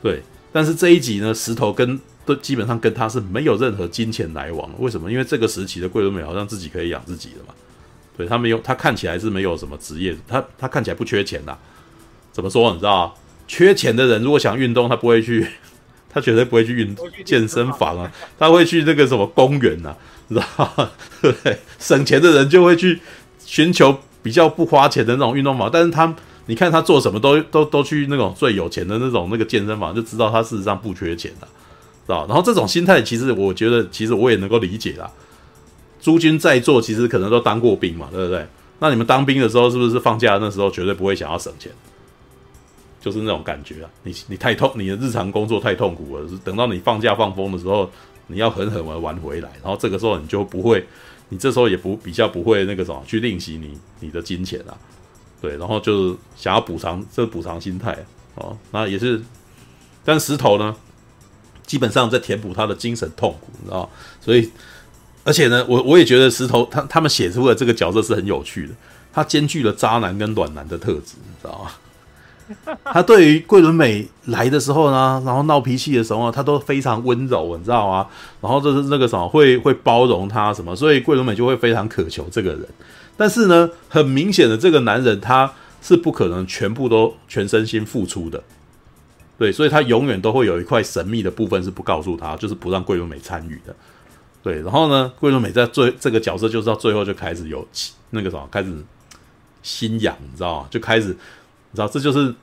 对，但是这一集呢，石头跟都基本上跟他是没有任何金钱来往。为什么？因为这个时期的桂纶镁好像自己可以养自己的嘛。对，他没有，他看起来是没有什么职业，他他看起来不缺钱呐。怎么说？你知道，缺钱的人如果想运动，他不会去，他绝对不会去运健身房啊，他会去那个什么公园呐，你知道对不 对？省钱的人就会去寻求比较不花钱的那种运动嘛，但是他，你看他做什么都都都去那种最有钱的那种那个健身房，就知道他事实上不缺钱的，知道？然后这种心态，其实我觉得，其实我也能够理解啦。诸君在座，其实可能都当过兵嘛，对不对？那你们当兵的时候，是不是放假那时候绝对不会想要省钱？就是那种感觉啊！你你太痛，你的日常工作太痛苦了，等到你放假放风的时候，你要狠狠的玩回来，然后这个时候你就不会，你这时候也不比较不会那个什么去吝惜你你的金钱啊，对，然后就是想要补偿，这补偿心态哦，那也是，但石头呢，基本上在填补他的精神痛苦，你知道，所以。而且呢，我我也觉得石头他他们写出的这个角色是很有趣的，他兼具了渣男跟暖男的特质，你知道吗？他对于桂纶镁来的时候呢，然后闹脾气的时候，他都非常温柔，你知道吗？然后就是那个什么会会包容他什么，所以桂纶镁就会非常渴求这个人。但是呢，很明显的这个男人他是不可能全部都全身心付出的，对，所以他永远都会有一块神秘的部分是不告诉他，就是不让桂纶镁参与的。对，然后呢，桂纶镁在最这个角色，就是到最后就开始有那个什么，开始心痒，你知道吗？就开始，你知道，这就是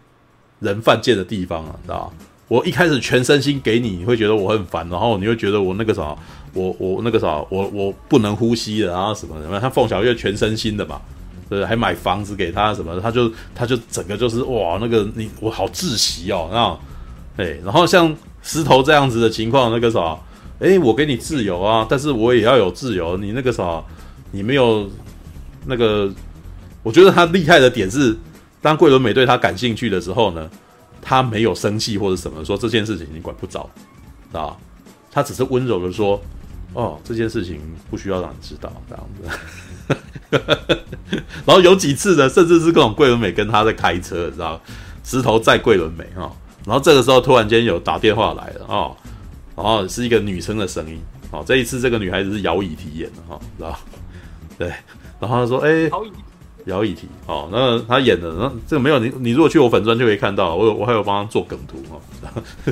人犯贱的地方啊，你知道吗？我一开始全身心给你，你会觉得我很烦，然后你会觉得我那个啥，我我那个啥，我我不能呼吸了，然后什么什么，他凤小月全身心的嘛，对，还买房子给他什么，他就他就整个就是哇，那个你我好窒息哦，那，对，然后像石头这样子的情况，那个啥。哎，我给你自由啊，但是我也要有自由。你那个啥，你没有那个，我觉得他厉害的点是，当桂纶镁对他感兴趣的时候呢，他没有生气或者什么，说这件事情你管不着啊，他只是温柔的说，哦，这件事情不需要让你知道这样子。然后有几次呢，甚至是各种桂纶镁跟他在开车，知道，石头载桂纶镁哈，然后这个时候突然间有打电话来了。哦然后是一个女生的声音，哦，这一次这个女孩子是摇椅体验的哈，知道？对，然后他说，哎，姚以缇，哦，那他演的，那这个没有你，你如果去我粉专就可以看到，我有我还有帮他做梗图哈，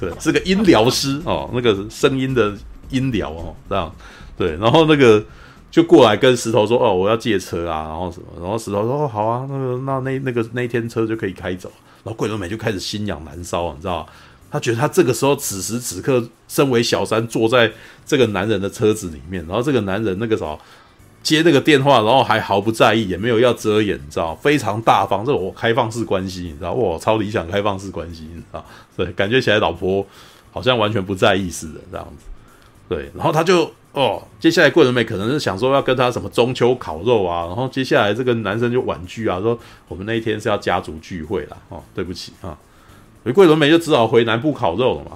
对，是个音疗师哦，那个声音的音疗哦，这样，对，然后那个就过来跟石头说：“哦，我要借车啊，然后什么？”然后石头说：“哦，好啊，那个那那那个那天车就可以开走。”然后桂纶镁就开始心痒难搔，你知道？他觉得他这个时候此时此刻身为小三，坐在这个男人的车子里面，然后这个男人那个啥接那个电话，然后还毫不在意，也没有要遮掩，你知道非常大方，这种开放式关系，你知道哇，超理想开放式关系，你知道对，感觉起来老婆好像完全不在意似的这样子，对，然后他就。哦，接下来桂纶镁可能是想说要跟他什么中秋烤肉啊，然后接下来这个男生就婉拒啊，说我们那一天是要家族聚会啦。哦，对不起啊，所以桂纶镁就只好回南部烤肉了嘛。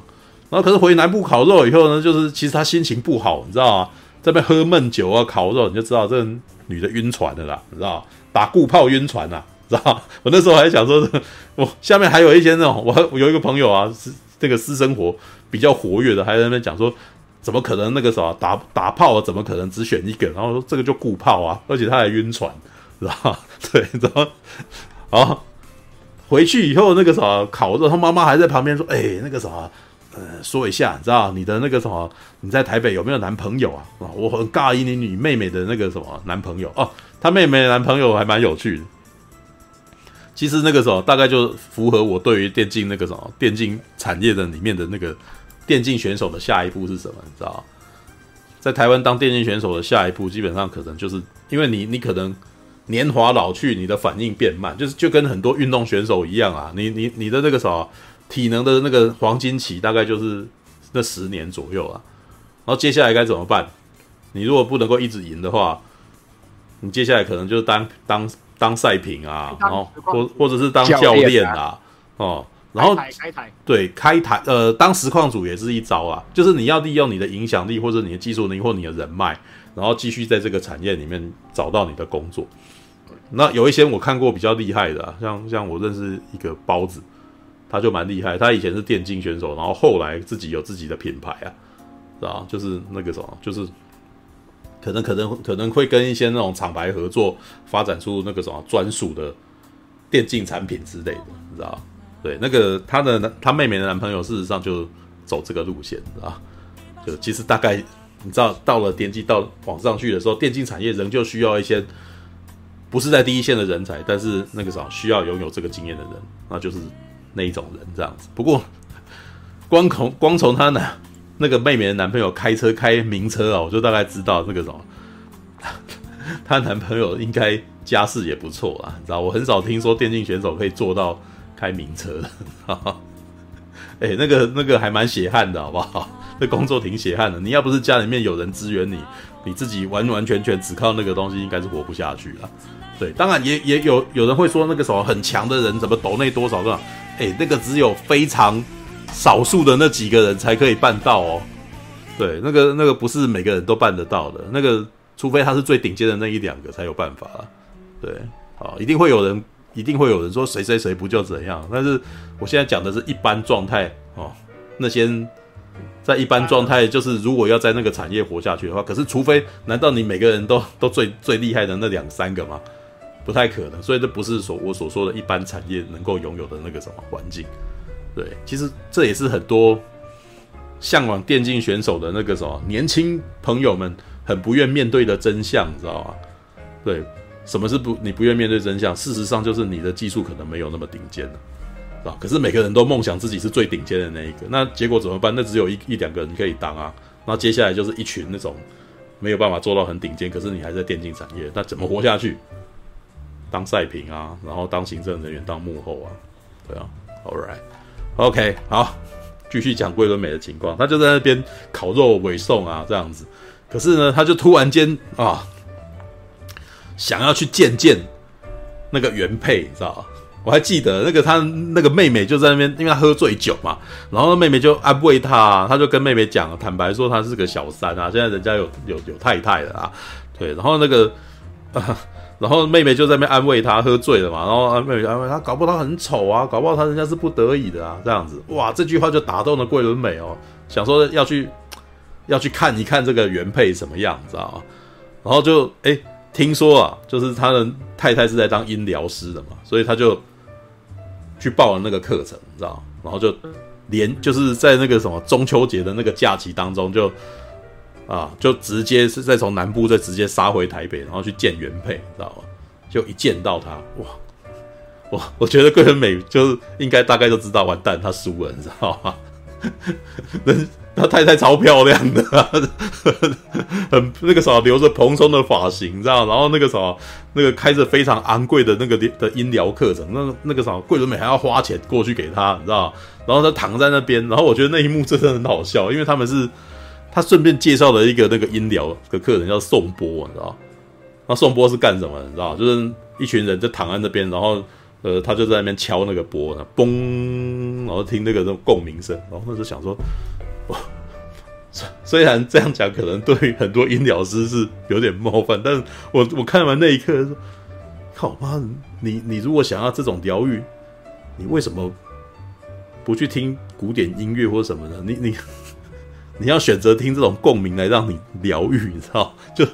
然后可是回南部烤肉以后呢，就是其实他心情不好，你知道吗？这边喝闷酒啊，烤肉，你就知道这女的晕船的啦，你知道打固炮晕船呐，知道我那时候还想说，我下面还有一些那种，我我有一个朋友啊，是这个私生活比较活跃的，还在那边讲说。怎么可能那个啥打打炮？怎么可能只选一个？然后说这个就固炮啊，而且他还晕船，知道？对，然后好回去以后那个啥烤肉，他妈妈还在旁边说：“哎，那个啥，呃，说一下，你知道你的那个什么？你在台北有没有男朋友啊？啊，我很尬意你女妹妹的那个什么男朋友哦，她妹妹的男朋友还蛮有趣的。其实那个时候大概就符合我对于电竞那个什么电竞产业的里面的那个。”电竞选手的下一步是什么？你知道，在台湾当电竞选手的下一步，基本上可能就是因为你，你可能年华老去，你的反应变慢，就是就跟很多运动选手一样啊。你你你的那个什么体能的那个黄金期，大概就是那十年左右啊。然后接下来该怎么办？你如果不能够一直赢的话，你接下来可能就是当当当赛评啊，然后或或者是当教练啊，哦。然后对，开台，呃，当实况组也是一招啊，就是你要利用你的影响力或者你的技术能力或你的人脉，然后继续在这个产业里面找到你的工作。那有一些我看过比较厉害的啊，像像我认识一个包子，他就蛮厉害，他以前是电竞选手，然后后来自己有自己的品牌啊，是吧？就是那个什么，就是可能可能可能会跟一些那种厂牌合作，发展出那个什么专属的电竞产品之类的，你知道？对，那个他的他妹妹的男朋友，事实上就走这个路线，啊，就其实大概你知道，到了电竞到往上去的时候，电竞产业仍旧需要一些不是在第一线的人才，但是那个啥需要拥有这个经验的人，那就是那一种人这样子。不过 光从光从他男那个妹妹的男朋友开车开名车啊，我就大概知道那个什么，她男朋友应该家世也不错啊，你知道，我很少听说电竞选手可以做到。开名车的，哈哈，哎，那个那个还蛮血汗的，好不好？那工作挺血汗的。你要不是家里面有人支援你，你自己完完全全只靠那个东西，应该是活不下去了。对，当然也也有有人会说，那个什么很强的人，怎么抖内多少个？哎，那个只有非常少数的那几个人才可以办到哦。对，那个那个不是每个人都办得到的，那个除非他是最顶尖的那一两个才有办法。对，啊，一定会有人。一定会有人说谁谁谁不就怎样？但是我现在讲的是一般状态哦。那些在一般状态，就是如果要在那个产业活下去的话，可是除非，难道你每个人都都最最厉害的那两三个吗？不太可能。所以这不是所我所说的一般产业能够拥有的那个什么环境。对，其实这也是很多向往电竞选手的那个什么年轻朋友们很不愿面对的真相，你知道吗？对。什么是不你不愿面对真相？事实上就是你的技术可能没有那么顶尖了，啊！可是每个人都梦想自己是最顶尖的那一个，那结果怎么办？那只有一一两个人可以当啊。那接下来就是一群那种没有办法做到很顶尖，可是你还在电竞产业，那怎么活下去？当赛评啊，然后当行政人员，当幕后啊，对啊。All right，OK，好，继续讲桂纶镁的情况。他就在那边烤肉尾送啊，这样子。可是呢，他就突然间啊。想要去见见那个原配，你知道吗？我还记得那个他那个妹妹就在那边，因为他喝醉酒嘛，然后妹妹就安慰他，他就跟妹妹讲，坦白说他是个小三啊，现在人家有有有太太了啊，对，然后那个，啊、然后妹妹就在那边安慰他，喝醉了嘛，然后妹妹安慰他，搞不好他很丑啊，搞不好他人家是不得已的啊，这样子，哇，这句话就打动了桂纶镁哦，想说要去要去看一看这个原配什么样，知道吗？然后就哎。诶听说啊，就是他的太太是在当音疗师的嘛，所以他就去报了那个课程，你知道吗？然后就连就是在那个什么中秋节的那个假期当中，就啊，就直接是再从南部再直接杀回台北，然后去见原配，你知道吗？就一见到他，哇，我我觉得桂纶镁就是应该大概都知道，完蛋，他输了，你知道吗？人他太太超漂亮的，很那个啥，留着蓬松的发型，你知道？然后那个啥，那个开着非常昂贵的那个的音疗课程，那那个啥，桂纶镁还要花钱过去给他，你知道？然后他躺在那边，然后我觉得那一幕真的很好笑，因为他们是他顺便介绍了一个那个音疗的客人，叫宋波，你知道？那宋波是干什么？你知道？就是一群人就躺在那边，然后。呃，他就在那边敲那个钵，嘣，然后听那个那种共鸣声，然后那时候想说，哇，虽然这样讲可能对很多音疗师是有点冒犯，但是我我看完那一刻说，靠妈，你你如果想要这种疗愈，你为什么不去听古典音乐或什么的？你你你要选择听这种共鸣来让你疗愈，你知道？就。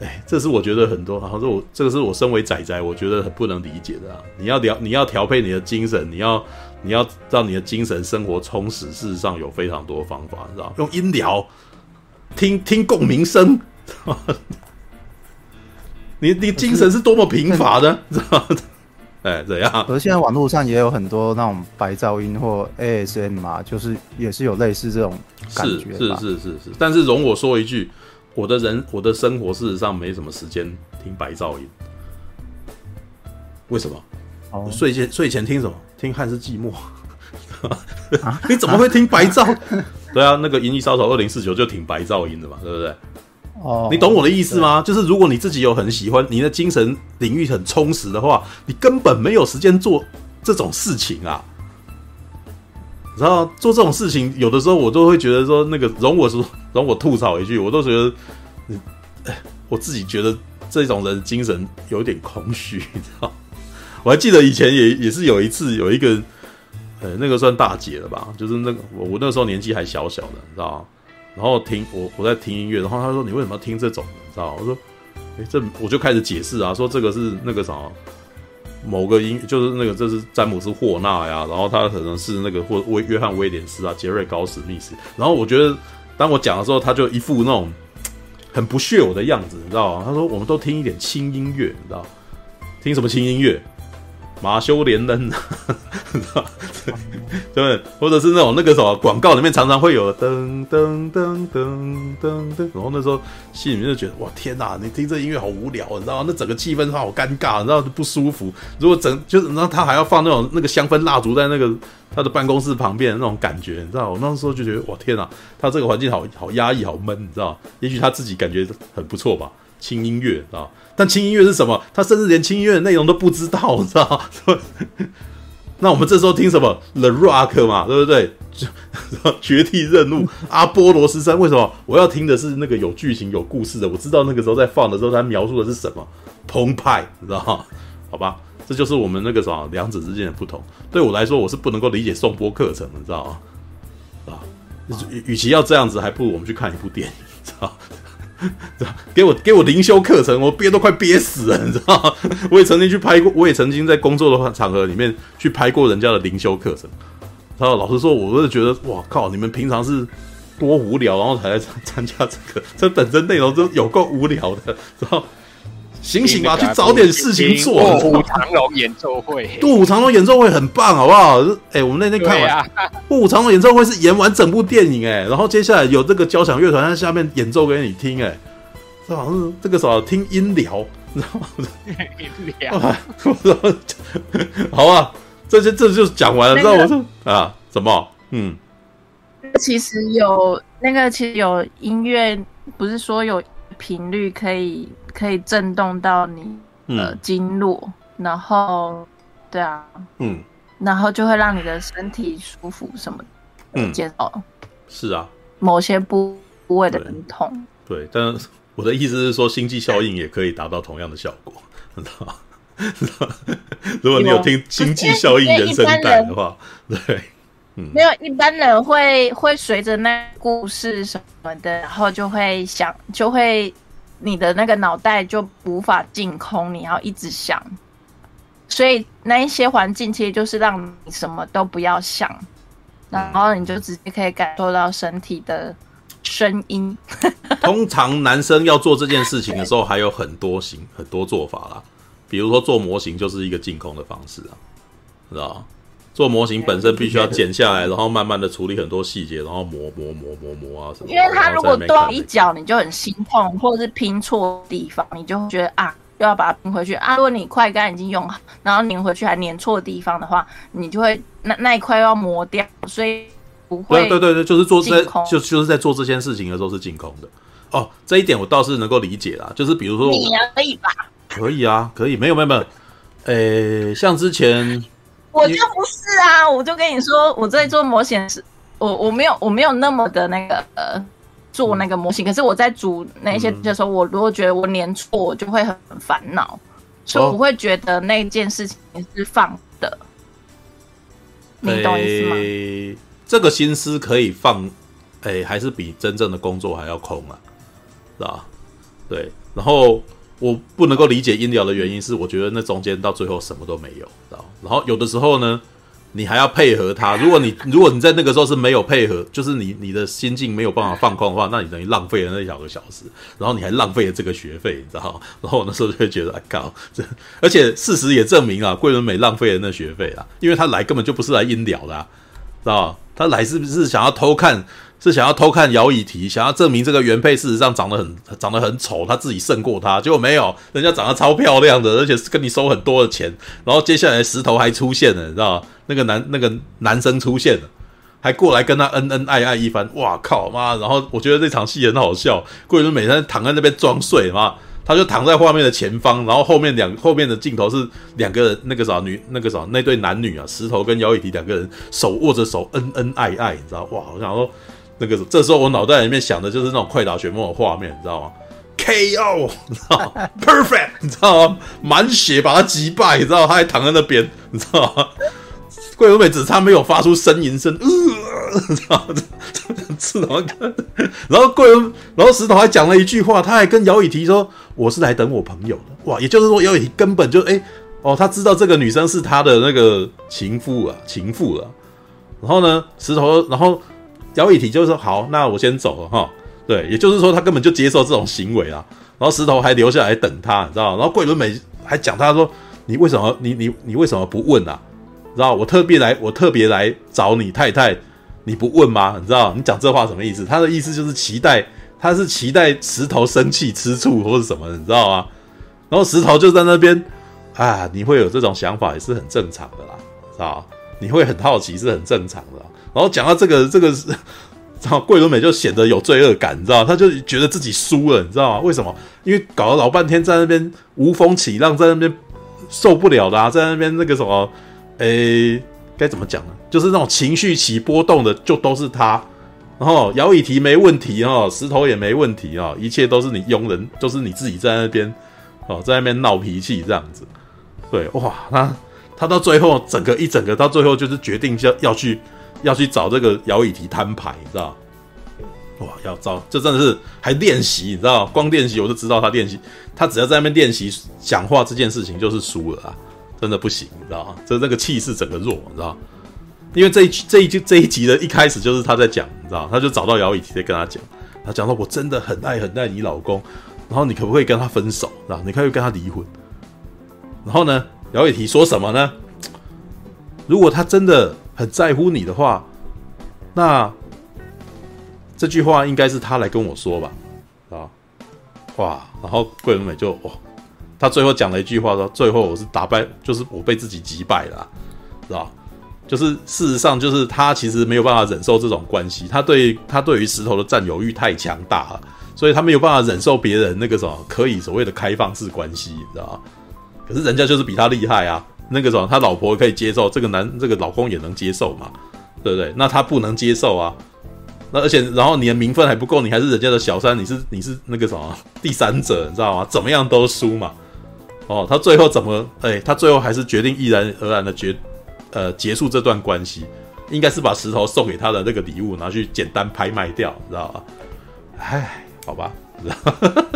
哎，这是我觉得很多，好像我这个是我身为仔仔，我觉得很不能理解的啊！你要调，你要调配你的精神，你要你要让你的精神生活充实。事实上有非常多方法，你知道？用音疗，听听共鸣声，你你精神是多么贫乏的，你知道？哎，怎样？而现在网络上也有很多那种白噪音或 ASM 嘛，就是也是有类似这种感觉，是是是是是。但是容我说一句。我的人，我的生活事实上没什么时间听白噪音。为什么？哦，睡前睡前听什么？听汉斯寂寞。啊、你怎么会听白噪？啊、对啊，那个《银翼杀手二零四九》就挺白噪音的嘛，对不对？哦，你懂我的意思吗？就是如果你自己有很喜欢，你的精神领域很充实的话，你根本没有时间做这种事情啊。然后做这种事情，有的时候我都会觉得说，那个容我说，容我吐槽一句，我都觉得，我自己觉得这种人精神有点空虚，你知道？我还记得以前也也是有一次有一个，呃，那个算大姐了吧，就是那个我我那时候年纪还小小的，你知道？然后听我我在听音乐，然后他说你为什么要听这种？你知道？我说，哎，这我就开始解释啊，说这个是那个啥。某个音就是那个，这是詹姆斯霍纳呀，然后他可能是那个或威约翰威廉斯啊，杰瑞高史密斯。然后我觉得，当我讲的时候，他就一副那种很不屑我的样子，你知道吗？他说：“我们都听一点轻音乐，你知道？听什么轻音乐？”马修连恩，对，或者是那种那个什么广告里面常常会有噔噔噔噔噔噔，然后那时候心里面就觉得哇天哪，你听这音乐好无聊，你知道吗？那整个气氛好尴尬，你知道不舒服。如果整就是，然后他还要放那种那个香氛蜡烛在那个他的办公室旁边那种感觉，你知道？我那时候就觉得哇天哪，他这个环境好好压抑，好闷，你知道？也许他自己感觉很不错吧。轻音乐啊，但轻音乐是什么？他甚至连轻音乐的内容都不知道，知道？那我们这时候听什么？The Rock 嘛，对不对？绝地任务，阿波罗十三。为什么我要听的是那个有剧情、有故事的？我知道那个时候在放的时候，他描述的是什么？澎湃，你知道？好吧，这就是我们那个什么两者之间的不同。对我来说，我是不能够理解颂钵课程，你知道吗？啊，与与其要这样子，还不如我们去看一部电影，知道？给我给我灵修课程，我憋都快憋死了，你知道吗？我也曾经去拍过，我也曾经在工作的场合里面去拍过人家的灵修课程。然后老师说，我是觉得，哇靠！你们平常是多无聊，然后才来参加这个，这本身内容就有够无聊的，然后。醒醒吧，去找点事情做。卧虎藏龙演奏会，卧虎藏龙演奏会很棒，好不好？哎、欸，我们那天看完卧虎藏龙演奏会是演完整部电影，哎，然后接下来有这个交响乐团在下面演奏给你听，哎，这好像是这个时候听音疗，然 后音疗，好啊，这些这就讲完了，知道我说啊，什么？嗯，其实有那个，其实有音乐，不是说有频率可以。可以震动到你的经络，嗯、然后，对啊，嗯，然后就会让你的身体舒服什么的，嗯，减少是啊，某些部部位的疼痛。对，但是我的意思是说，心际效应也可以达到同样的效果，知道吗？如果你有听《星际效应》原声带的话，对，嗯，没有一般人会会随着那故事什么的，然后就会想，就会。你的那个脑袋就无法净空，你要一直想，所以那一些环境其实就是让你什么都不要想，然后你就直接可以感受到身体的声音。通常男生要做这件事情的时候，还有很多型很多做法啦。比如说做模型就是一个净空的方式啊，知道做模型本身必须要剪下来，然后慢慢的处理很多细节，然后磨磨磨磨磨啊什么。因为它如果断一角，你就很心痛，或者是拼错地方，你就会觉得啊。又要把它拼回去啊！如果你快干已经用好，然后粘回去还粘错地方的话，你就会那那一块要磨掉，所以不会。对对对，就是做这就就是在做这件事情的时候是净空的哦。这一点我倒是能够理解啦，就是比如说你可以吧？可以啊，可以，没有没有没有。诶，像之前我就不是啊，我就跟你说，我在做模型时，我我没有我没有那么的那个呃。做那个模型，可是我在组那些的时候，嗯、我如果觉得我粘错，我就会很烦恼，哦、所以我会觉得那件事情是放的。你懂意思吗？欸、这个心思可以放，哎、欸，还是比真正的工作还要空啊，是吧？对。然后我不能够理解音疗的原因是，我觉得那中间到最后什么都没有，然后有的时候呢。你还要配合他，如果你 如果你在那个时候是没有配合，就是你你的心境没有办法放空的话，那你等于浪费了那一两个小时，然后你还浪费了这个学费，你知道？然后我那时候就会觉得，啊靠，这而且事实也证明啊，桂纶镁浪费了那学费啊，因为他来根本就不是来音疗的，知道？他来是不是想要偷看？是想要偷看姚以提，想要证明这个原配事实上长得很长得很丑，他自己胜过他，结果没有，人家长得超漂亮的，而且是跟你收很多的钱。然后接下来石头还出现了，你知道吗？那个男那个男生出现了，还过来跟他恩恩爱爱一番。哇靠妈！然后我觉得这场戏很好笑，桂纶镁躺在那边装睡嘛，他就躺在画面的前方，然后后面两后面的镜头是两个，那个啥女那个啥那对男女啊，石头跟姚以提两个人手握着手恩恩爱爱，你知道哇？我想说。那个这时候我脑袋里面想的就是那种快打旋风的画面，你知道吗？KO，你知道吗？Perfect，你知道吗？满血把他击败，你知道？他还躺在那边，你知道吗？桂纶镁只差没有发出呻吟声，呃，你知道吗？是然后，然后桂纶，然后石头还讲了一句话，他还跟姚以提说：“我是来等我朋友的。”哇，也就是说姚以缇根本就哎哦，他知道这个女生是他的那个情妇啊，情妇啊。然后呢，石头，然后。姚以提就是说好，那我先走了哈。对，也就是说他根本就接受这种行为啊。然后石头还留下来等他，你知道？然后桂纶镁还讲他说：“你为什么你你你为什么不问啊？知道？我特别来我特别来找你太太，你不问吗？你知道？你讲这话什么意思？他的意思就是期待，他是期待石头生气吃醋或者什么，你知道吗？然后石头就在那边啊，你会有这种想法也是很正常的啦，知道？你会很好奇是很正常的。”然后讲到这个，这个，然后桂纶镁就显得有罪恶感，你知道，他就觉得自己输了，你知道吗？为什么？因为搞了老半天在那边无风起浪，在那边受不了啦，在那边那个什么，诶，该怎么讲呢？就是那种情绪起波动的，就都是他。然后姚以提没问题哈，石头也没问题哦，一切都是你佣人，都是你自己在那边哦，在那边闹脾气这样子。对，哇，他他到最后整个一整个到最后就是决定要要去。要去找这个姚以提摊牌，你知道？哇，要招，这真的是还练习，你知道？光练习我就知道他练习，他只要在那边练习讲话这件事情就是输了啊，真的不行，你知道吗？这那个气势整个弱，你知道？因为这一这一集这一集的一开始就是他在讲，你知道？他就找到姚以提在跟他讲，他讲说：“我真的很爱很爱你老公，然后你可不可以跟他分手？啊，你可以跟他离婚？”然后呢，姚以提说什么呢？如果他真的。很在乎你的话，那这句话应该是他来跟我说吧，啊，哇，然后桂纶镁就哇，他最后讲了一句话说，最后我是打败，就是我被自己击败了，是吧？就是事实上，就是他其实没有办法忍受这种关系，他对他对于石头的占有欲太强大了，所以他没有办法忍受别人那个什么可以所谓的开放式关系，你知道吗？可是人家就是比他厉害啊。那个什么，他老婆可以接受，这个男这个老公也能接受嘛？对不对？那他不能接受啊。那而且，然后你的名分还不够，你还是人家的小三，你是你是那个什么第三者，你知道吗？怎么样都输嘛。哦，他最后怎么？哎，他最后还是决定毅然而然的决呃结束这段关系，应该是把石头送给他的那个礼物拿去简单拍卖掉，你知道吧？唉，好吧。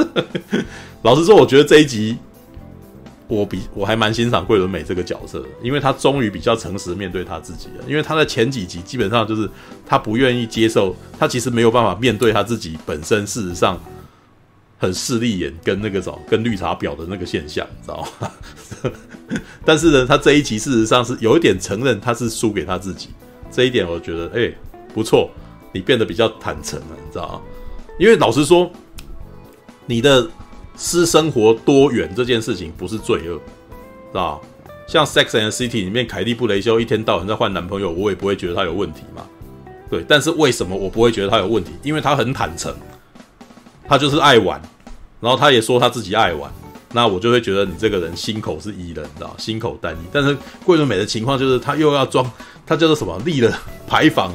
老实说，我觉得这一集。我比我还蛮欣赏桂纶镁这个角色的，因为他终于比较诚实面对他自己了。因为他在前几集基本上就是他不愿意接受，他其实没有办法面对他自己本身，事实上很势利眼跟那个什么跟绿茶婊的那个现象，你知道吗？但是呢，他这一集事实上是有一点承认他是输给他自己，这一点我觉得哎、不错，你变得比较坦诚了，你知道吗？因为老实说，你的。私生活多元这件事情不是罪恶，是吧？像《Sex and City》里面凯蒂·布雷修一天到晚在换男朋友，我也不会觉得他有问题嘛。对，但是为什么我不会觉得他有问题？因为他很坦诚，他就是爱玩，然后他也说他自己爱玩，那我就会觉得你这个人心口是一的，你知道，心口单一。但是桂纶镁的情况就是他又要装，他叫做什么立了牌坊，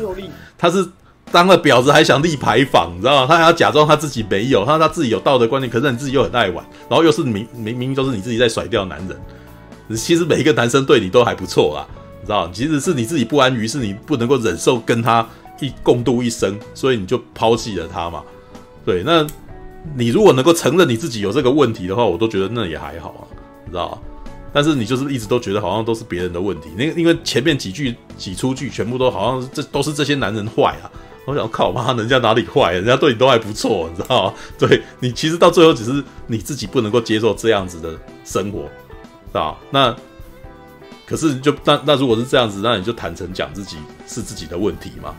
又立，他是。当了婊子还想立牌坊，你知道吗？他还要假装他自己没有，他他自己有道德观念，可是你自己又很爱玩，然后又是明明明明都是你自己在甩掉男人。其实每一个男生对你都还不错啊，你知道吗？其实是你自己不安于，是你不能够忍受跟他一共度一生，所以你就抛弃了他嘛。对，那你如果能够承认你自己有这个问题的话，我都觉得那也还好啊，你知道吗？但是你就是一直都觉得好像都是别人的问题，那因为前面几句几出剧全部都好像这都是这些男人坏啊。我想靠妈，人家哪里坏？人家对你都还不错，你知道吗？对你其实到最后只是你自己不能够接受这样子的生活，知道？那可是就那那如果是这样子，那你就坦诚讲自己是自己的问题嘛，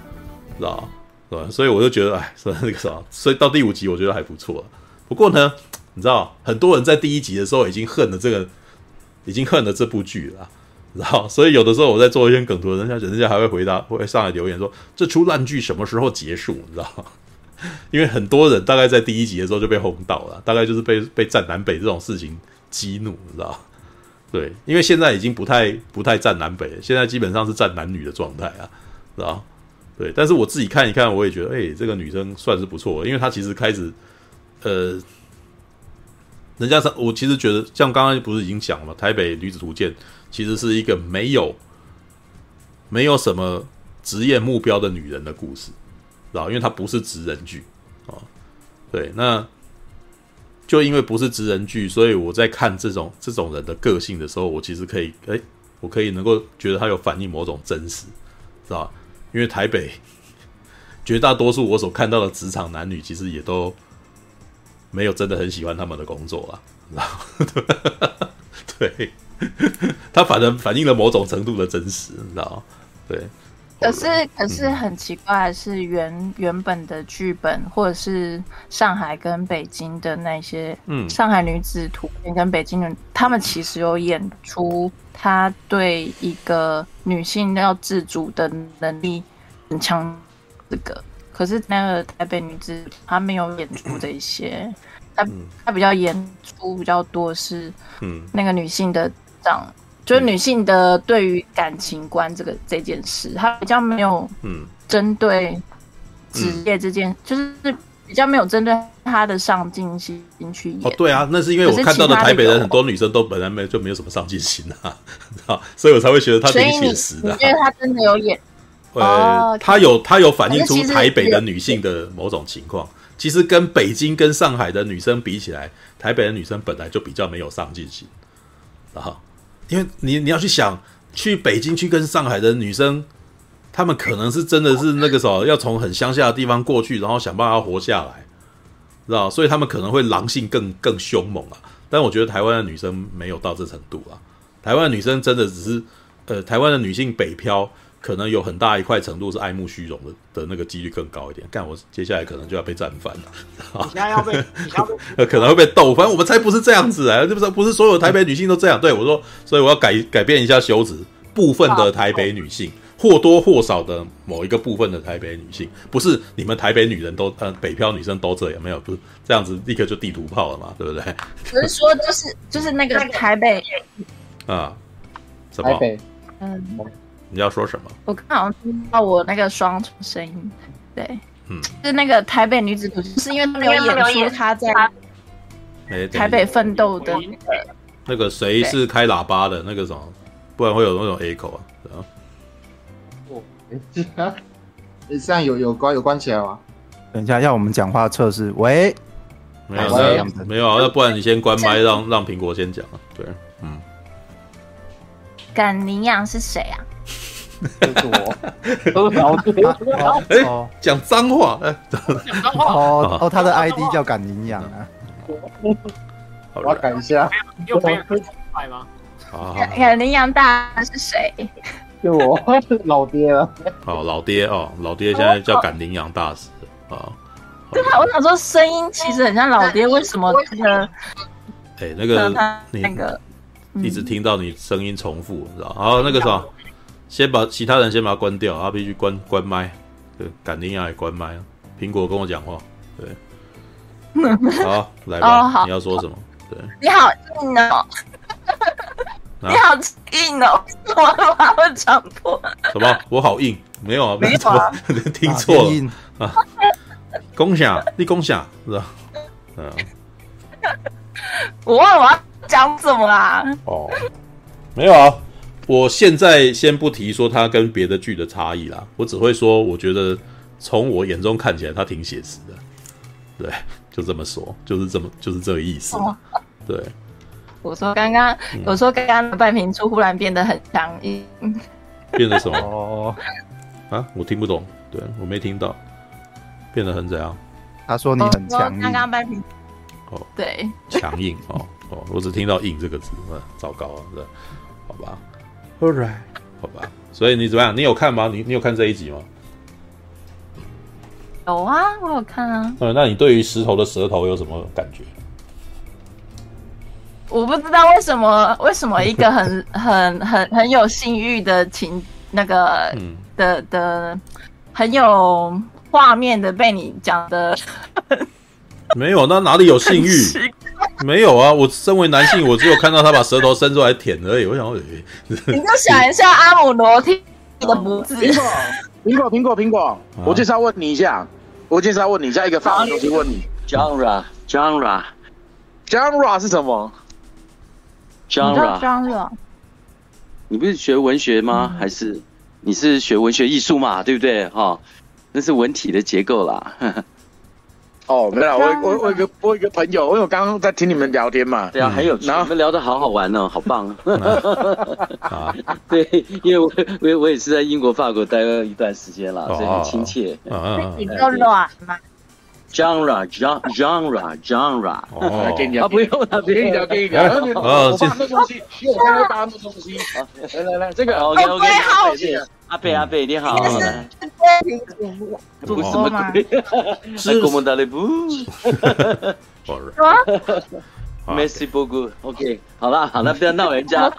知道？对吧？所以我就觉得，哎，说那个啥，所以到第五集我觉得还不错。不过呢，你知道，很多人在第一集的时候已经恨了这个，已经恨了这部剧了。然后，所以有的时候我在做一些梗图，人家人家还会回答，会上来留言说：“这出烂剧什么时候结束？”你知道？因为很多人大概在第一集的时候就被轰倒了，大概就是被被占南北这种事情激怒，你知道？对，因为现在已经不太不太占南北了，现在基本上是占男女的状态啊，知道？对，但是我自己看一看，我也觉得，哎，这个女生算是不错，因为她其实开始，呃，人家是，我其实觉得，像刚刚不是已经讲了吗？台北女子图鉴。其实是一个没有没有什么职业目标的女人的故事，知道？因为它不是职人剧啊。对，那就因为不是职人剧，所以我在看这种这种人的个性的时候，我其实可以哎，我可以能够觉得他有反映某种真实，知道？因为台北 绝大多数我所看到的职场男女，其实也都没有真的很喜欢他们的工作啊，知道？对。他反正反映了某种程度的真实，你知道吗？对。可是，可是很奇怪的是原，原原本的剧本，或者是上海跟北京的那些，嗯，上海女子图片跟北京人，他们其实有演出，他对一个女性要自主的能力很强，这个。可是那个台北女子，她没有演出这些，她她比较演出比较多是，嗯，那个女性的。这样，就是女性的对于感情观这个这件事，她比较没有嗯针对职业这件，就是比较没有针对她的上进心去演。哦，对啊，那是因为我看到的台北人很多女生都本来没就没有什么上进心啊，啊，所以我才会觉得她挺写实的。因为她真的有演，呃，她有她有反映出台北的女性的某种情况。其实跟北京跟上海的女生比起来，台北的女生本来就比较没有上进心，啊。因为你你要去想，去北京去跟上海的女生，她们可能是真的是那个时候要从很乡下的地方过去，然后想办法活下来，知道？所以她们可能会狼性更更凶猛啊。但我觉得台湾的女生没有到这程度啊，台湾的女生真的只是，呃，台湾的女性北漂。可能有很大一块程度是爱慕虚荣的的那个几率更高一点。干，我接下来可能就要被战翻了。你要被，可能会被斗。反正我们才不是这样子啊，是不是？不是所有台北女性都这样。对我说，所以我要改改变一下修辞。部分的台北女性，或多或少的某一个部分的台北女性，不是你们台北女人都呃北漂女生都这样，没有？不是这样子，立刻就地图炮了嘛，对不对？不是说就是就是那个台北啊，什么？台北，嗯。你要说什么？我刚好像听到我那个双重声音，对，嗯，是那个台北女子图，是因为他没有演出她在台北奋斗的那个谁是开喇叭的那个什么，不然会有那种 echo 啊。哦，哎，这样有有关有关起来吗？等一下要我们讲话测试，喂，没有那没有啊，那不然你先关麦，让让苹果先讲啊。对，嗯。赶羚羊是谁啊？就是我，都是老爹。哎，讲脏话，哎，讲脏话。哦哦，他的 ID 叫敢羚羊啊。我要改一下。有朋友可以买吗？赶羚羊大是谁？就我老爹了。哦，老爹哦，老爹现在叫敢羚羊大师啊。对啊，我想说声音其实很像老爹，为什么那个？哎，那个那个。一直听到你声音重复，你知道？好，那个啥，先把其他人先把它关掉，他必须关关麦。对，赶羚羊也关麦。苹果跟我讲话，对。好，来吧，你要说什么？对。你好硬哦！你好硬哦！我我会强迫。什么？我好硬？没有啊，没错啊，听错了啊！共享，你共享是吧？嗯。我问我。讲什么啊？哦，没有啊，我现在先不提说它跟别的剧的差异啦，我只会说，我觉得从我眼中看起来，它挺写实的。对，就这么说，就是这么，就是这个意思。哦、对，我说刚刚，嗯、我说刚刚的半瓶醋忽然变得很强硬，变得什么？哦，啊，我听不懂，对我没听到，变得很怎样？他说你很强硬。刚刚半瓶，哦，对，强硬哦。哦，我只听到“硬”这个字，啊，糟糕啊，是好吧，All right，好吧，所以你怎么样？你有看吗？你你有看这一集吗？有啊，我有看啊。嗯，那你对于石头的舌头有什么感觉？我不知道为什么，为什么一个很 很很很有性欲的情那个、嗯、的的很有画面的被你讲的，没有，那哪里有性欲？没有啊，我身为男性，我只有看到他把舌头伸出来舔而已。我想，你就想一下阿姆罗提的脖子。苹果，苹果，苹果，我就是要问你一下，我就是要问你一下一个法文东西，问你，genre，genre，genre 是什么？genre，genre，你不是学文学吗？还是你是学文学艺术嘛？对不对？哈，那是文体的结构啦。哦，没有，我我我一个我一个朋友，因为我刚刚在听你们聊天嘛，对啊，很有趣，然后？你们聊得好好玩哦，好棒啊！对，因为我我我也是在英国、法国待了一段时间了，所以很亲切。你都软吗？Genre，genre，genre，哦，给你啊，不用了，给你聊，给你聊。我发那东西，我刚刚发那东西。来来来，这个 OK OK，阿贝阿贝你好。主播吗？是。我们的不。Merci beaucoup，OK，好了好了，不要闹人家。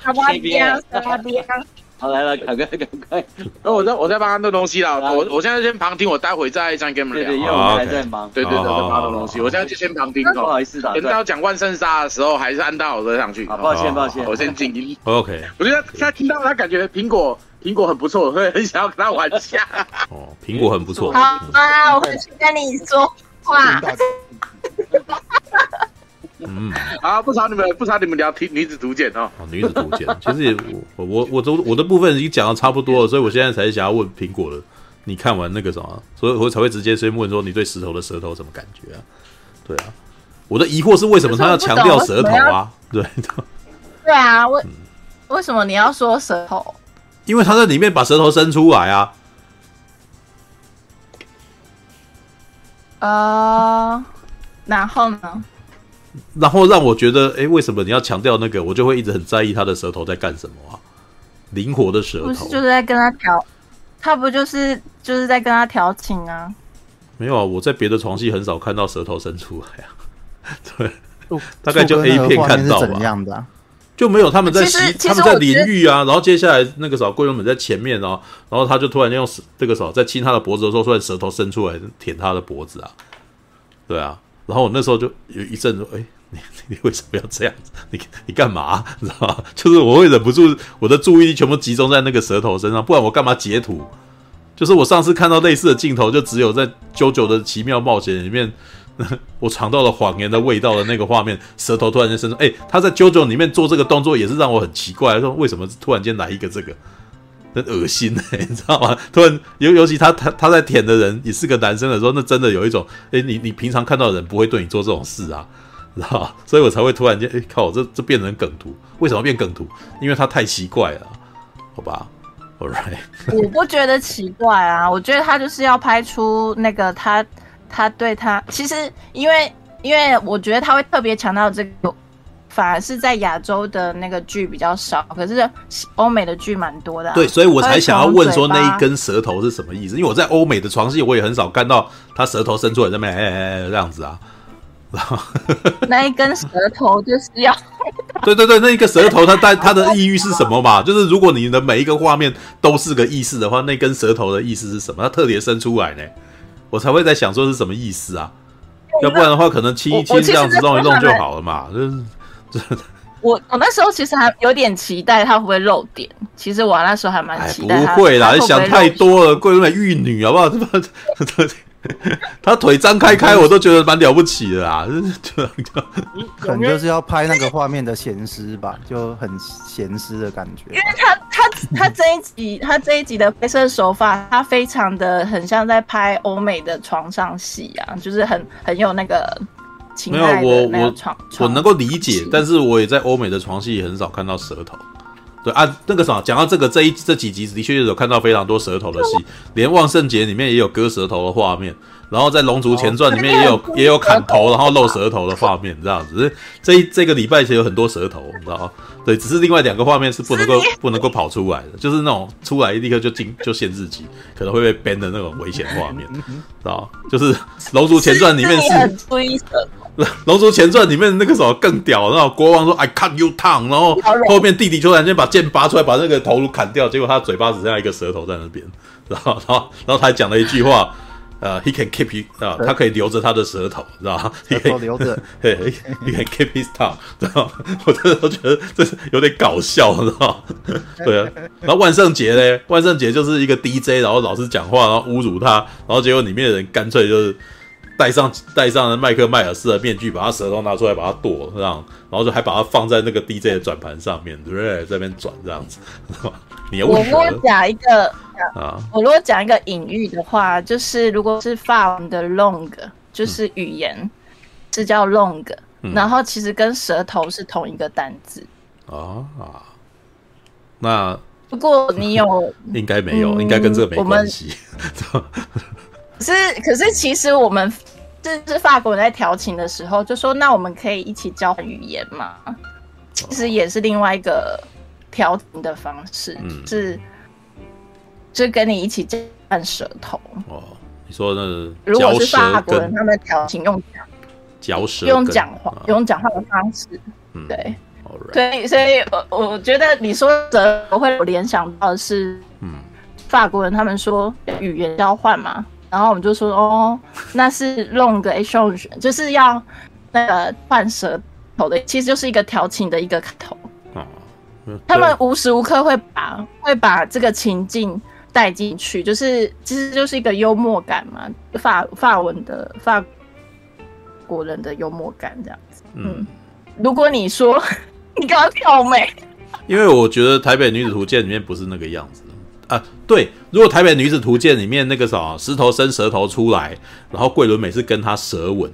好来了，赶快赶快。那 我在我在帮他弄东西啦，我我现在先旁听，我待会再这样跟你们聊。对对，因为我们还在忙。对对对，在帮他弄东西，我现在就先旁听。不好意思的。等到讲万圣杀的时候，还是按到我这上去。好，抱歉抱歉，我先静音。OK。我觉得现在听到他感觉苹果苹果很不错，会很想要跟他玩一下。哦，苹果很不错。好啊，我回去跟你说话。嗯 啊，不吵你们，不吵你们聊《女子图鉴》哦。哦，《女子图鉴》其实也我我我都我的部分已经讲的差不多了，所以我现在才想要问苹果的。你看完那个什么，所以我才会直接先问说你对石头的舌头什么感觉啊？对啊，我的疑惑是为什么他要强调舌头啊？对对啊，为为什么你要说舌头？因为他在里面把舌头伸出来啊。呃，然后呢？然后让我觉得，哎，为什么你要强调那个？我就会一直很在意他的舌头在干什么啊？灵活的舌头，不是就是在跟他调，他不就是就是在跟他调情啊？没有啊，我在别的床戏很少看到舌头伸出来啊。对，大概就 A 片看到吧。这样的就没有他们在洗，他们在淋浴啊。然后接下来那个时候，桂纶镁在前面哦，然后他就突然间用这个手在亲他的脖子的时候，突然舌头伸出来舔他的脖子啊。对啊。然后我那时候就有一阵子，哎，你 你为什么要这样子？你你干嘛？你知道吗？就是我会忍不住，我的注意力全部集中在那个舌头身上，不然我干嘛截图？就是我上次看到类似的镜头，就只有在《JoJo 的奇妙冒险》里面，我尝到了谎言的味道的那个画面，舌头突然间伸出，哎，他在《JoJo 里面做这个动作也是让我很奇怪，说为什么突然间来一个这个？很恶心哎、你知道吗？突然尤尤其他他他在舔的人也是个男生的时候，那真的有一种哎、你你平常看到的人不会对你做这种事啊，知道吧？所以我才会突然间哎、靠，这这变成梗图，为什么变梗图？因为他太奇怪了，好吧？All right，我不觉得奇怪啊，我觉得他就是要拍出那个他他对他其实因为因为我觉得他会特别强调这个。反而是在亚洲的那个剧比较少，可是欧美的剧蛮多的、啊。对，所以我才想要问说那一根舌头是什么意思？因为我在欧美的床戏，我也很少看到他舌头伸出来在那边哎哎哎这样子啊。那一根舌头就是要 对对对，那一个舌头它带它的意欲是什么嘛？就是如果你的每一个画面都是个意思的话，那根舌头的意思是什么？它特别伸出来呢，我才会在想说是什么意思啊？要不然的话，可能亲一亲这样子弄一弄就好了嘛。就是。我我那时候其实还有点期待他会不会露点，其实我那时候还蛮期待。不会啦，你想太多了，桂纶镁玉女好不好？他腿张开开，我都觉得蛮了不起的啦。可能就是要拍那个画面的咸湿吧，就很咸湿的感觉。因为他他他这一集他这一集的拍摄手法，他非常的很像在拍欧美的床上戏啊，就是很很有那个。没有我我我能够理解，但是我也在欧美的床戏很少看到舌头。对啊，那个什么，讲到这个这一这几集的确有看到非常多舌头的戏，连《万圣节》里面也有割舌头的画面，然后在《龙族前传》里面也有也有砍头然后露舌头的画面，这样子。这一这个礼拜其实有很多舌头，你知道吗？对，只是另外两个画面是不能够不能够跑出来的，就是那种出来立刻就进就限制级，可能会被 ban 的那种危险画面，知道就是《龙族前传》里面是。《龙族前传》里面那个什么更屌，然后国王说 “I cut you tongue”，然后后面弟弟突然间把剑拔出来，把那个头颅砍掉，结果他嘴巴只剩下一个舌头在那边，然后然后然后他还讲了一句话，呃，“He can keep you”，啊，他可以留着他的舌头，知道吗？舌头留着，嘿，He can keep his tongue，知道吗？我真的都觉得这是有点搞笑，知道吗？对啊，然后万圣节呢？万圣节就是一个 DJ，然后老是讲话，然后侮辱他，然后结果里面的人干脆就是。戴上戴上了麦克迈尔斯的面具，把他舌头拿出来，把他剁，这样，然后就还把它放在那个 DJ 的转盘上面，对不对？在那边转这样子。我如果讲一个啊，我如果讲一个隐喻的话，就是如果是法文的 long，就是语言、嗯、是叫 long，、嗯、然后其实跟舌头是同一个单字啊啊。那不过你有 应该没有，嗯、应该跟这个没关系。可是可是其实我们。就是法国人在调情的时候就说：“那我们可以一起交换语言嘛？”其实也是另外一个调情的方式，嗯、是就跟你一起交换舌头。哦，你说那如果是法国人，他们调情用嚼舌，用讲话，啊、用讲话的方式。嗯、对所以所以我我觉得你说的我会联想到的是，嗯，法国人他们说语言交换嘛。然后我们就说哦，那是 long exchange，就是要那个换舌头的，其实就是一个调情的一个开头。哦，他们无时无刻会把会把这个情境带进去，就是其实就是一个幽默感嘛，法法文的法国人的幽默感这样子。嗯，嗯，如果你说 你刚刚跳没？因为我觉得《台北女子图鉴》里面不是那个样子。啊，对，如果《台北女子图鉴》里面那个啥石头伸舌头出来，然后桂纶镁是跟他舌吻，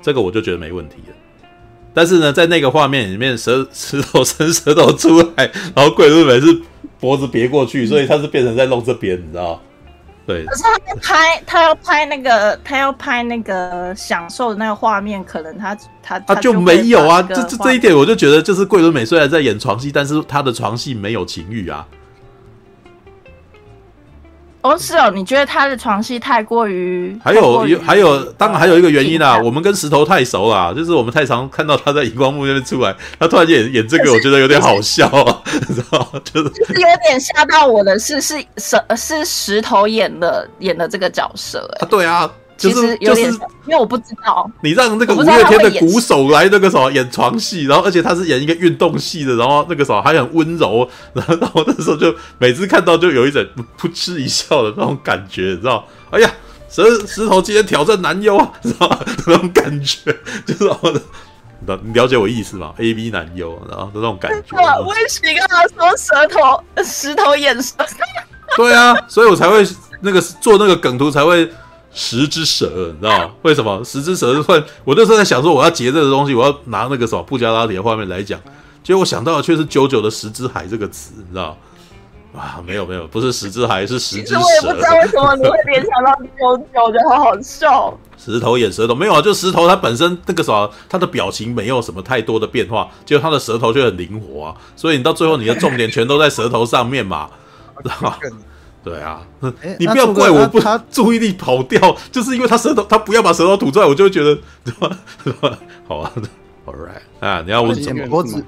这个我就觉得没问题了。但是呢，在那个画面里面，舌 石头伸舌头出来，然后桂纶镁是脖子别过去，所以他是变成在弄这边，你知道？对。可是他拍，他要拍那个，他要拍那个享受的那个画面，可能他他他就没有啊。这这这一点，我就觉得就是桂纶镁虽然在演床戏，但是他的床戏没有情欲啊。哦，是哦，你觉得他的床戏太过于？还有，有还有，当然还有一个原因啊，我们跟石头太熟了，就是我们太常看到他在荧光幕那边出来，他突然间演演这个，我觉得有点好笑啊，你知道吗？就是有点吓到我的是，是石是石头演的演的这个角色，哎，对啊。就是就是，因为我不知道你让那个五月天的鼓手来那个什么演床戏，然后而且他是演一个运动戏的，然后那个什么还很温柔，然后然后那时候就每次看到就有一种噗嗤一笑的那种感觉，你知道？哎呀，石石头今天挑战男优啊，知道吗？那种感觉就是我的 你了解我意思吗？A B 男优，然后那种感觉。我也是刚刚说舌头，石头眼舌。对啊，所以我才会那个做那个梗图才会十只蛇，你知道？为什么十只蛇是会？我那时候在想说，我要截这个东西，我要拿那个什么布加拉提的画面来讲，结果我想到的却是九九的十只海这个词，你知道吗？啊，没有没有，不是十只海，是十只蛇。我也不知道为什么你会联想到九九，就好好笑。石头演舌头没有啊，就石头它本身那个啥，它的表情没有什么太多的变化，结果它的舌头却很灵活啊，所以你到最后你的重点全都在舌头上面嘛，知道吗？对啊，你不要怪我不，他 注意力跑掉，就是因为他舌头，他不要把舌头吐出来，我就会觉得，对吧？好啊，All right 啊，你要问舔脖子，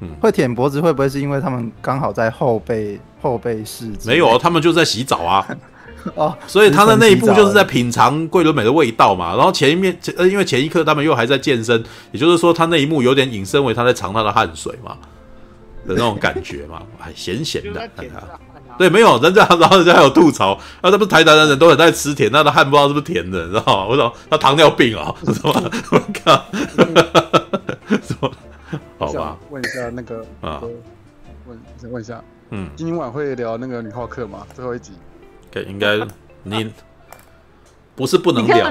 嗯，会舔脖子会不会是因为他们刚好在后背后背室？没有，他们就在洗澡啊。哦，所以他的那一步就是在品尝桂纶镁的味道嘛。然后前一面，呃，因为前一刻他们又还在健身，也就是说他那一幕有点引申为他在尝他的汗水嘛的那种感觉嘛，还咸咸的。对，没有人家，然后人家还有吐槽，啊，这不是台南的人都很爱吃甜，他的汗不知道是不是甜的，你知道吗？我说他糖尿病啊，什么？我靠，什么？好吧，问一下那个啊，问想问一下，嗯，今晚会聊那个女浩克吗？最后一集。应该你不是不能聊，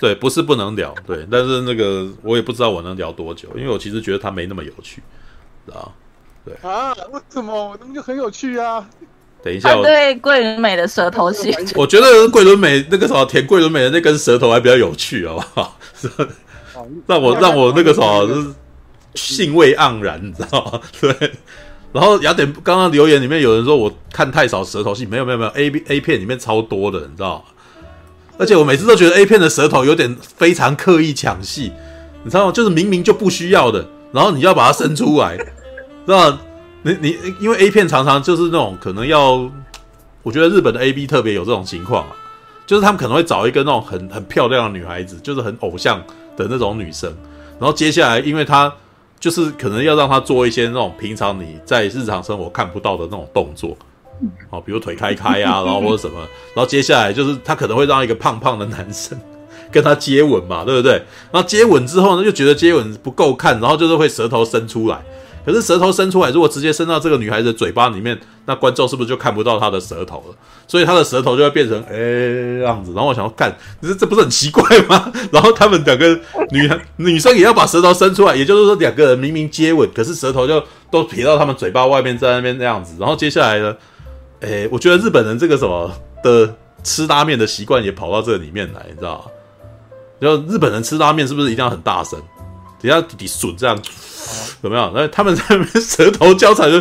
对，不是不能聊，对，但是那个我也不知道我能聊多久，因为我其实觉得他没那么有趣，啊，对啊，为什么？我那么就很有趣啊！等一下，我对桂纶镁的舌头戏，我觉得桂纶镁那个什么舔桂纶镁的那根舌头还比较有趣，好不好？让我让我那个什么就是兴味盎然，你知道吗？对。然后雅典刚刚留言里面有人说我看太少舌头戏，没有没有没有，A B A 片里面超多的，你知道吗？而且我每次都觉得 A 片的舌头有点非常刻意抢戏，你知道吗？就是明明就不需要的，然后你要把它伸出来，知道吗？你你因为 A 片常常就是那种可能要，我觉得日本的 A B 特别有这种情况啊，就是他们可能会找一个那种很很漂亮的女孩子，就是很偶像的那种女生，然后接下来因为她。就是可能要让他做一些那种平常你在日常生活看不到的那种动作，哦，比如腿开开啊，然后或者什么，然后接下来就是他可能会让一个胖胖的男生跟他接吻嘛，对不对？然后接吻之后呢，就觉得接吻不够看，然后就是会舌头伸出来。可是舌头伸出来，如果直接伸到这个女孩子的嘴巴里面，那观众是不是就看不到她的舌头了？所以她的舌头就会变成诶、这样子。然后我想要看，这这不是很奇怪吗？然后他们两个女女生也要把舌头伸出来，也就是说两个人明明接吻，可是舌头就都撇到他们嘴巴外面，在那边那样子。然后接下来呢，诶、我觉得日本人这个什么的吃拉面的习惯也跑到这里面来，你知道吗？就日本人吃拉面是不是一定要很大声？底下底笋这样。有没有？然后他们在那边舌头交缠，就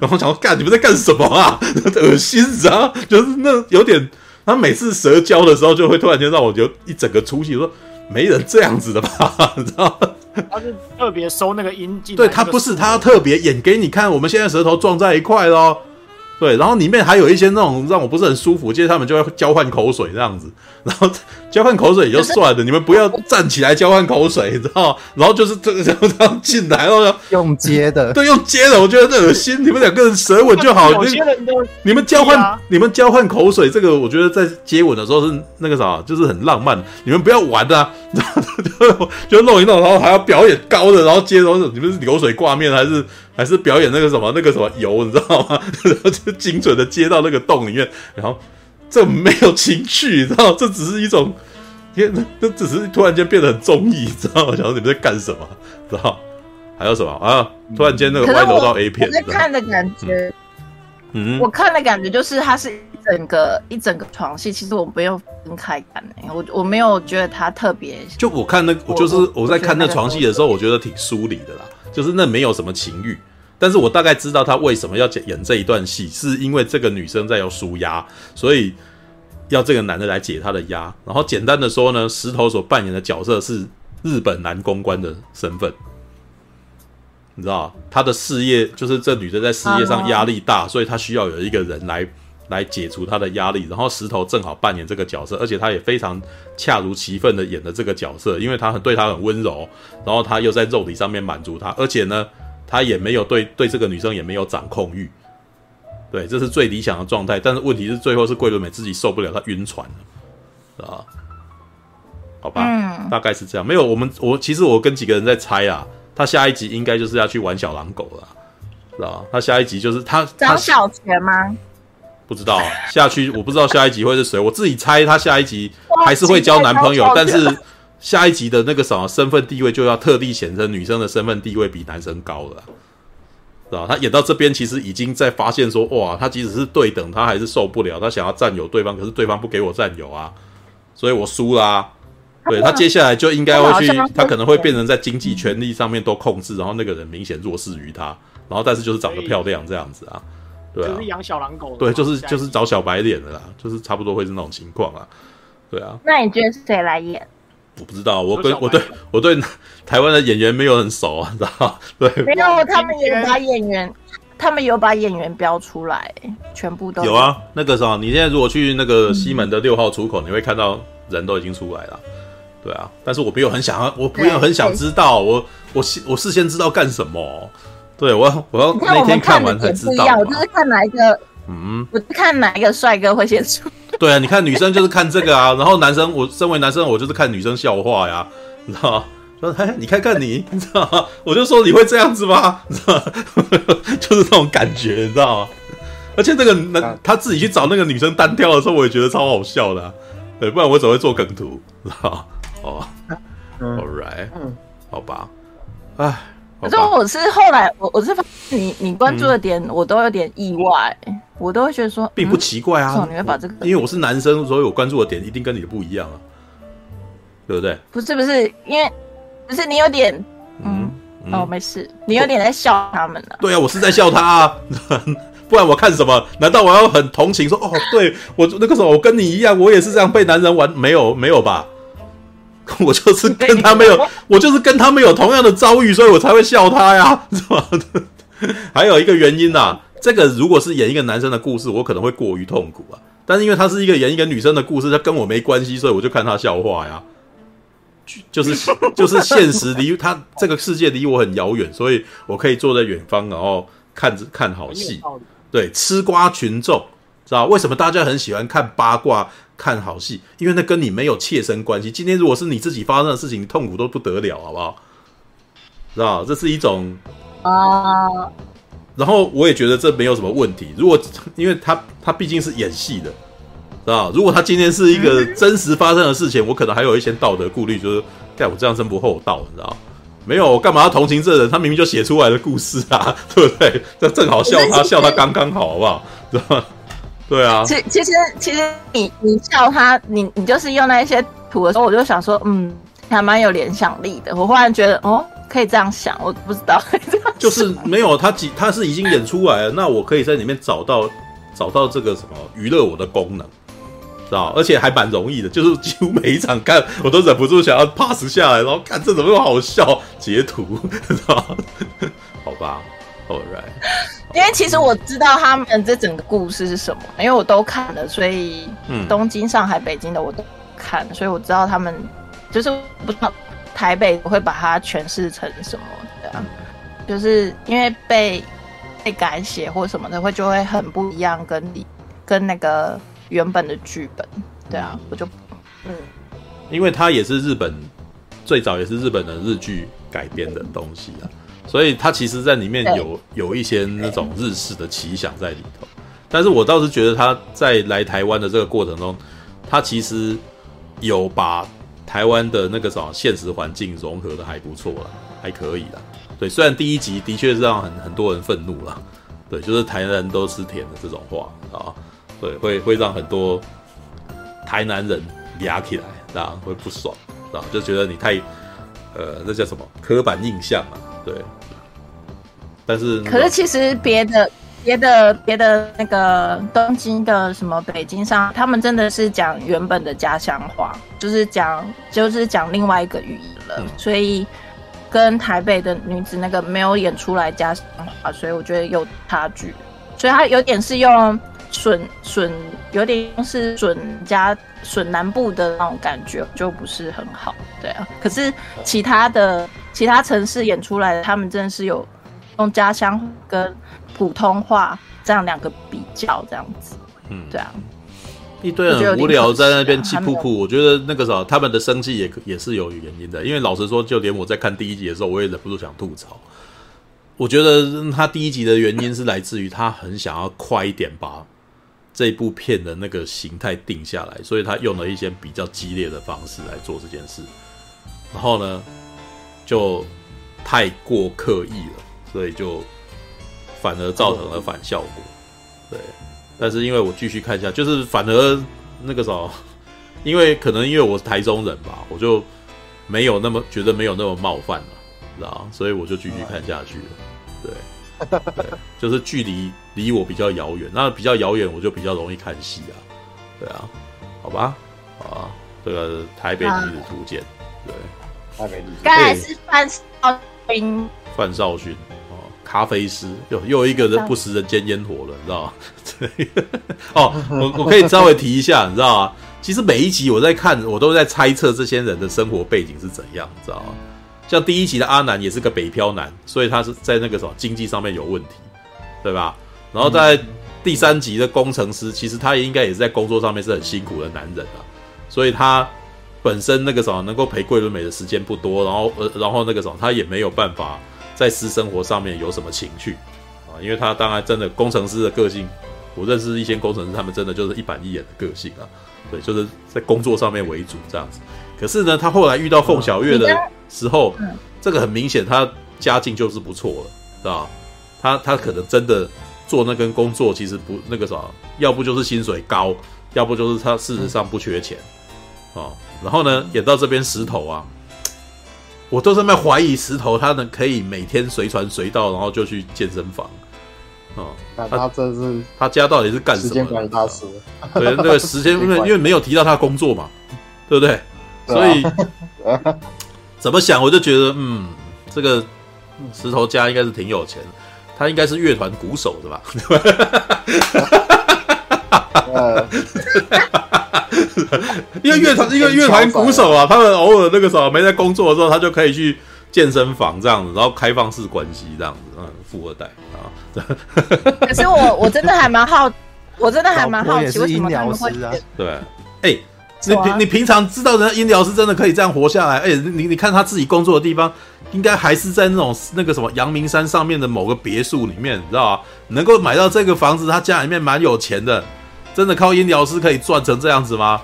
然后想说干，你们在干什么啊？恶心死啊！就是那有点，他每次舌交的时候，就会突然间让我有一整个出戏，说没人这样子的吧？你知道？他是特别收那个音进，对他不是，他要特别演给你看，我们现在舌头撞在一块咯。对，然后里面还有一些那种让我不是很舒服，接着他们就会交换口水这样子，然后交换口水也就算了，你们不要站起来交换口水，你知道吗？然后就是这个这样进来，然后用接的，对，用接的，我觉得这恶心。你们两个人舌吻就好，你你们交换你们交换口水，这个我觉得在接吻的时候是那个啥，就是很浪漫。你们不要玩啊，就就弄一弄，然后还要表演高的，然后接，然后你们是流水挂面还是？还是表演那个什么那个什么油，你知道吗？然后就精准的接到那个洞里面，然后这没有情趣，你知道？这只是一种，天，这只是突然间变得很综艺，知道吗？想说你们在干什么，知道？还有什么啊？突然间那个歪楼到 A 片，我在看的感觉，嗯，我看的感觉就是它是一整个一整个床戏，其实我没有分开看诶，我我没有觉得它特别。就我看那，我就是我在看那床戏的时候，我觉得挺疏离的啦。就是那没有什么情欲，但是我大概知道他为什么要演这一段戏，是因为这个女生在要舒压，所以要这个男的来解她的压。然后简单的说呢，石头所扮演的角色是日本男公关的身份，你知道他的事业就是这女的在事业上压力大，所以他需要有一个人来。来解除他的压力，然后石头正好扮演这个角色，而且他也非常恰如其分的演了这个角色，因为他很对他很温柔，然后他又在肉体上面满足他，而且呢，他也没有对对这个女生也没有掌控欲，对，这是最理想的状态。但是问题是最后是桂纶镁自己受不了，他晕船了，啊，好吧，嗯，大概是这样。没有，我们我其实我跟几个人在猜啊，他下一集应该就是要去玩小狼狗了，知道他下一集就是他找小泉吗？不知道下去，我不知道下一集会是谁。我自己猜他下一集还是会交男朋友，但是下一集的那个什么身份地位就要特地显示女生的身份地位比男生高了，是吧他演到这边其实已经在发现说，哇，他即使是对等，他还是受不了，他想要占有对方，可是对方不给我占有啊，所以我输啦、啊。对他接下来就应该会去，他可能会变成在经济权力上面都控制，然后那个人明显弱势于他，然后但是就是长得漂亮这样子啊。对啊，就是养小狼狗。对，就是就是找小白脸的啦，就是差不多会是那种情况啊。对啊。那你觉得是谁来演？我不知道，我跟我对我对 台湾的演员没有很熟啊，知道 对。没有，他们有把演员，他们有把演员标出来，全部都有。有啊，那个啥，你现在如果去那个西门的六号出口，嗯，你会看到人都已经出来了。对啊，但是我没有很想要，我没有很想知道，我我我事先知道干什么？对，我我要那天看完才知道。我就是看哪一个，嗯，我看哪一个帅哥会先出。对啊，你看女生就是看这个啊，然后男生我身为男生，我就是看女生笑话呀，你知道吗？说哎，你看看你，你知道吗？我就说你会这样子吗？你知道吗？就是这种感觉，你知道吗？而且这个男他自己去找那个女生单挑的时候，我也觉得超好笑的啊。对，不然我怎么会做梗图？知道吗？哦，All right，嗯，好吧，哎。可是我是后来，我我是发现你你关注的点，我都有点意外，嗯、我都会觉得说，并不奇怪啊。你会把这个，因为我是男生，所以我关注的点一定跟你的不一样啊，对不对？不是不是，因为不是你有点，嗯，嗯哦，没事，你有点在笑他们呢、啊。对啊，我是在笑他啊，不然我看什么？难道我要很同情说，哦，对我那个时候我跟你一样，我也是这样被男人玩，没有没有吧？我就是跟他没有，我就是跟他们有同样的遭遇，所以我才会笑他呀，是吧？还有一个原因呐，这个如果是演一个男生的故事，我可能会过于痛苦啊。但是因为他是一个演一个女生的故事，他跟我没关系，所以我就看他笑话呀。就是就是现实离他这个世界离我很遥远，所以我可以坐在远方，然后看着看好戏。对，吃瓜群众，知道为什么大家很喜欢看八卦？看好戏，因为那跟你没有切身关系。今天如果是你自己发生的事情，你痛苦都不得了，好不好？知道这是一种啊。然后我也觉得这没有什么问题。如果因为他他毕竟是演戏的，知道如果他今天是一个真实发生的事情，我可能还有一些道德顾虑，就是干我这样真不厚道，你知道没有，我干嘛要同情这人？他明明就写出来的故事啊，对不对？这正好笑他笑他刚刚好，好不好？知道吗？对啊，其其实其实你你笑他，你你就是用那一些图的时候，我就想说，嗯，还蛮有联想力的。我忽然觉得，哦，可以这样想，我不知道。就是没有他几，他是已经演出来了，那我可以在里面找到找到这个什么娱乐我的功能，知道？而且还蛮容易的，就是几乎每一场看，我都忍不住想要 pass 下来，然后看这怎么那么好笑，截图，知道？好吧，All right。因为其实我知道他们这整个故事是什么，因为我都看了，所以东京、上海、北京的我都看，所以我知道他们就是不知道台北会把它诠释成什么的，啊、就是因为被被改写或什么的会就会很不一样，跟你跟那个原本的剧本，对啊，我就嗯，因为它也是日本最早也是日本的日剧改编的东西啊。所以他其实，在里面有有一些那种日式的奇想在里头，但是我倒是觉得他在来台湾的这个过程中，他其实有把台湾的那个什么现实环境融合的还不错了，还可以啦。对，虽然第一集的确是让很很多人愤怒了，对，就是台南人都吃甜的这种话啊，对，会会让很多台南人压起来，啊，会不爽，啊，就觉得你太呃，那叫什么刻板印象啊。对，但是可是其实别的别的别的那个东京的什么北京上，他们真的是讲原本的家乡话，就是讲就是讲另外一个语言了，嗯、所以跟台北的女子那个没有演出来家乡话，所以我觉得有差距，所以他有点是用笋笋，有点是笋加笋南部的那种感觉，就不是很好，对啊，可是其他的。其他城市演出来的，他们真的是有用家乡跟普通话这样两个比较这样子，嗯，对啊，一堆人无聊在那边气噗噗，我觉得那个啥，他们的生气也也是有原因的。因为老实说，就连我在看第一集的时候，我也忍不住想吐槽。我觉得他第一集的原因是来自于他很想要快一点把这部片的那个形态定下来，所以他用了一些比较激烈的方式来做这件事。然后呢，就太过刻意了，所以就反而造成了反效果。对。但是因为我继续看一下，就是反而那个什么，因为可能因为我是台中人吧，我就没有那么觉得没有那么冒犯了，知道？所以我就继续看下去了。对，对，就是距离离我比较遥远，那比较遥远我就比较容易看戏啊。对啊，好吧，啊，这个台北女子图鉴，对，台北女子，刚才是范少勋，范少勋。咖啡师又又一个人不食人间烟火了，你知道吗？哦，我我可以稍微提一下，你知道吗？其实每一集我在看，我都在猜测这些人的生活背景是怎样，你知道吗？像第一集的阿南也是个北漂男，所以他是在那个什么经济上面有问题，对吧？然后在第三集的工程师，其实他也应该也是在工作上面是很辛苦的男人啊，所以他本身那个什么能够陪桂纶镁的时间不多，然后呃，然后那个什么他也没有办法。在私生活上面有什么情趣啊？因为他当然真的工程师的个性，我认识一些工程师，他们真的就是一板一眼的个性啊。对，就是在工作上面为主这样子。可是呢，他后来遇到凤小岳的时候，这个很明显他家境就是不错了，知道吧？他他可能真的做那根工作其实不那个啥，要不就是薪水高，要不就是他事实上不缺钱啊。然后呢，演到这边石头啊。我都是在那怀疑石头，他能可以每天随传随到，然后就去健身房。哦，那他这是他家到底是干什么？时间管理大师。对，那个时间 因为因为没有提到他工作嘛，对不对？所以 怎么想我就觉得，嗯，这个石头家应该是挺有钱，他应该是乐团鼓手的吧？因为乐团，因为乐团鼓手啊，他们偶尔那个时候没在工作的时候，他就可以去健身房这样子，然后开放式关系这样子，嗯，富二代啊。可是我我真的还蛮好，我真的还蛮好奇，为什么他们会对？哎、欸，你平你平常知道人家音疗师真的可以这样活下来？哎、欸，你你看他自己工作的地方，应该还是在那种那个什么阳明山上面的某个别墅里面，你知道吗？能够买到这个房子，他家里面蛮有钱的。真的靠音疗师可以赚成这样子吗？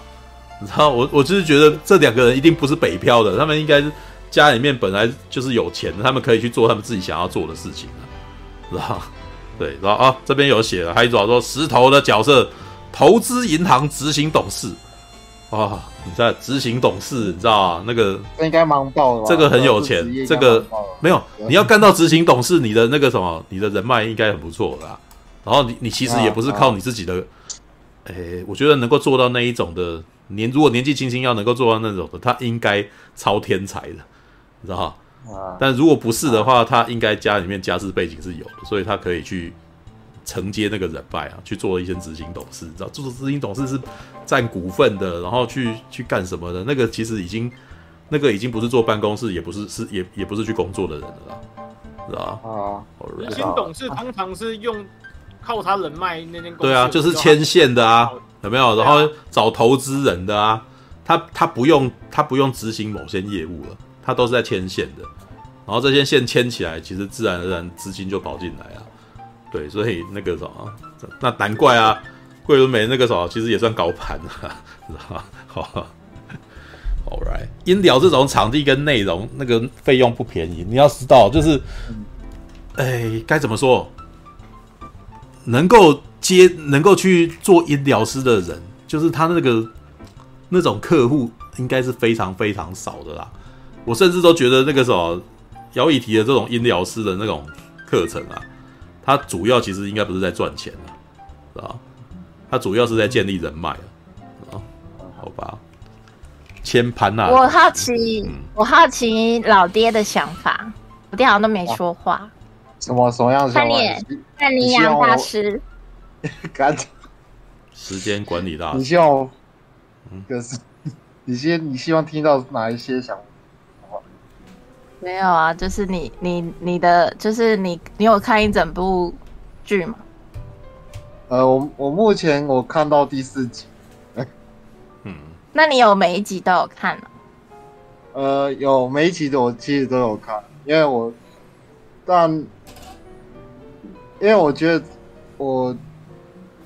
你知道我我就是觉得这两个人一定不是北漂的，他们应该是家里面本来就是有钱的，他们可以去做他们自己想要做的事情啊，知道对，然后啊这边有写了，还有一说石头的角色，投资银行执行董事啊，你在执行董事，你知道啊？那个这应该忙爆了，这个很有钱，这个没有，你要干到执行董事，你的那个什么，你的人脉应该很不错的，然后你你其实也不是靠你自己的。诶、欸，我觉得能够做到那一种的年，如果年纪轻轻要能够做到那种的，他应该超天才的，你知道吗？但如果不是的话，他应该家里面家世背景是有的，所以他可以去承接那个人脉啊，去做一些执行董事，你知道，做执行董事是占股份的，然后去去干什么的？那个其实已经，那个已经不是坐办公室，也不是是也也不是去工作的人了啦，知道吗？啊，执行董事通常是用。靠他人脉那间公司，对啊，就是牵线的啊，有没有？然后找投资人的啊，他他不用他不用执行某些业务了，他都是在牵线的。然后这些线牵起来，其实自然而然资金就跑进来啊。对，所以那个什么，那难怪啊，桂纶镁那个什么，其实也算高盘啊，知道吗？好，All right，音疗这种场地跟内容，那个费用不便宜。你要知道，就是，哎，该怎么说？能够接能够去做音疗师的人，就是他那个那种客户，应该是非常非常少的啦。我甚至都觉得那个时候姚以提的这种音疗师的那种课程啊，他主要其实应该不是在赚钱的，啊，他主要是在建立人脉啊。好吧，千盘呐。我好奇，嗯、我好奇老爹的想法，老爹好像都没说话。什么什么样子？看你杨大师，干时间管理大师。你希望，可是你先，你希望听到哪一些想法？没有啊，就是你你你的，就是你你有看一整部剧吗？呃，我我目前我看到第四集，嗯，那你有每一集都有看吗？呃，有每一集的我其实都有看，因为我，但因为我觉得我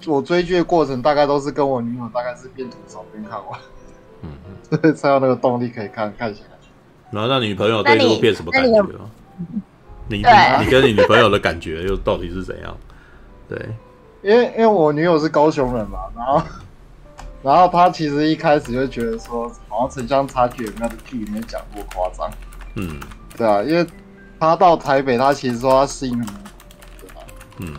我追剧的过程大概都是跟我女友大概是边吐槽边看完，嗯，所以才有那个动力可以看看下去。然后那女朋友对这部片什么感觉？你你，你，你跟你女朋友的感觉又到底是怎样？对，因为因为我女友是高雄人嘛，然后。然后她其实一开始就觉得说，好像城乡差距有没有在剧里面讲过夸张。嗯，对啊，因为她到台北，她其实说她适应很？嗯，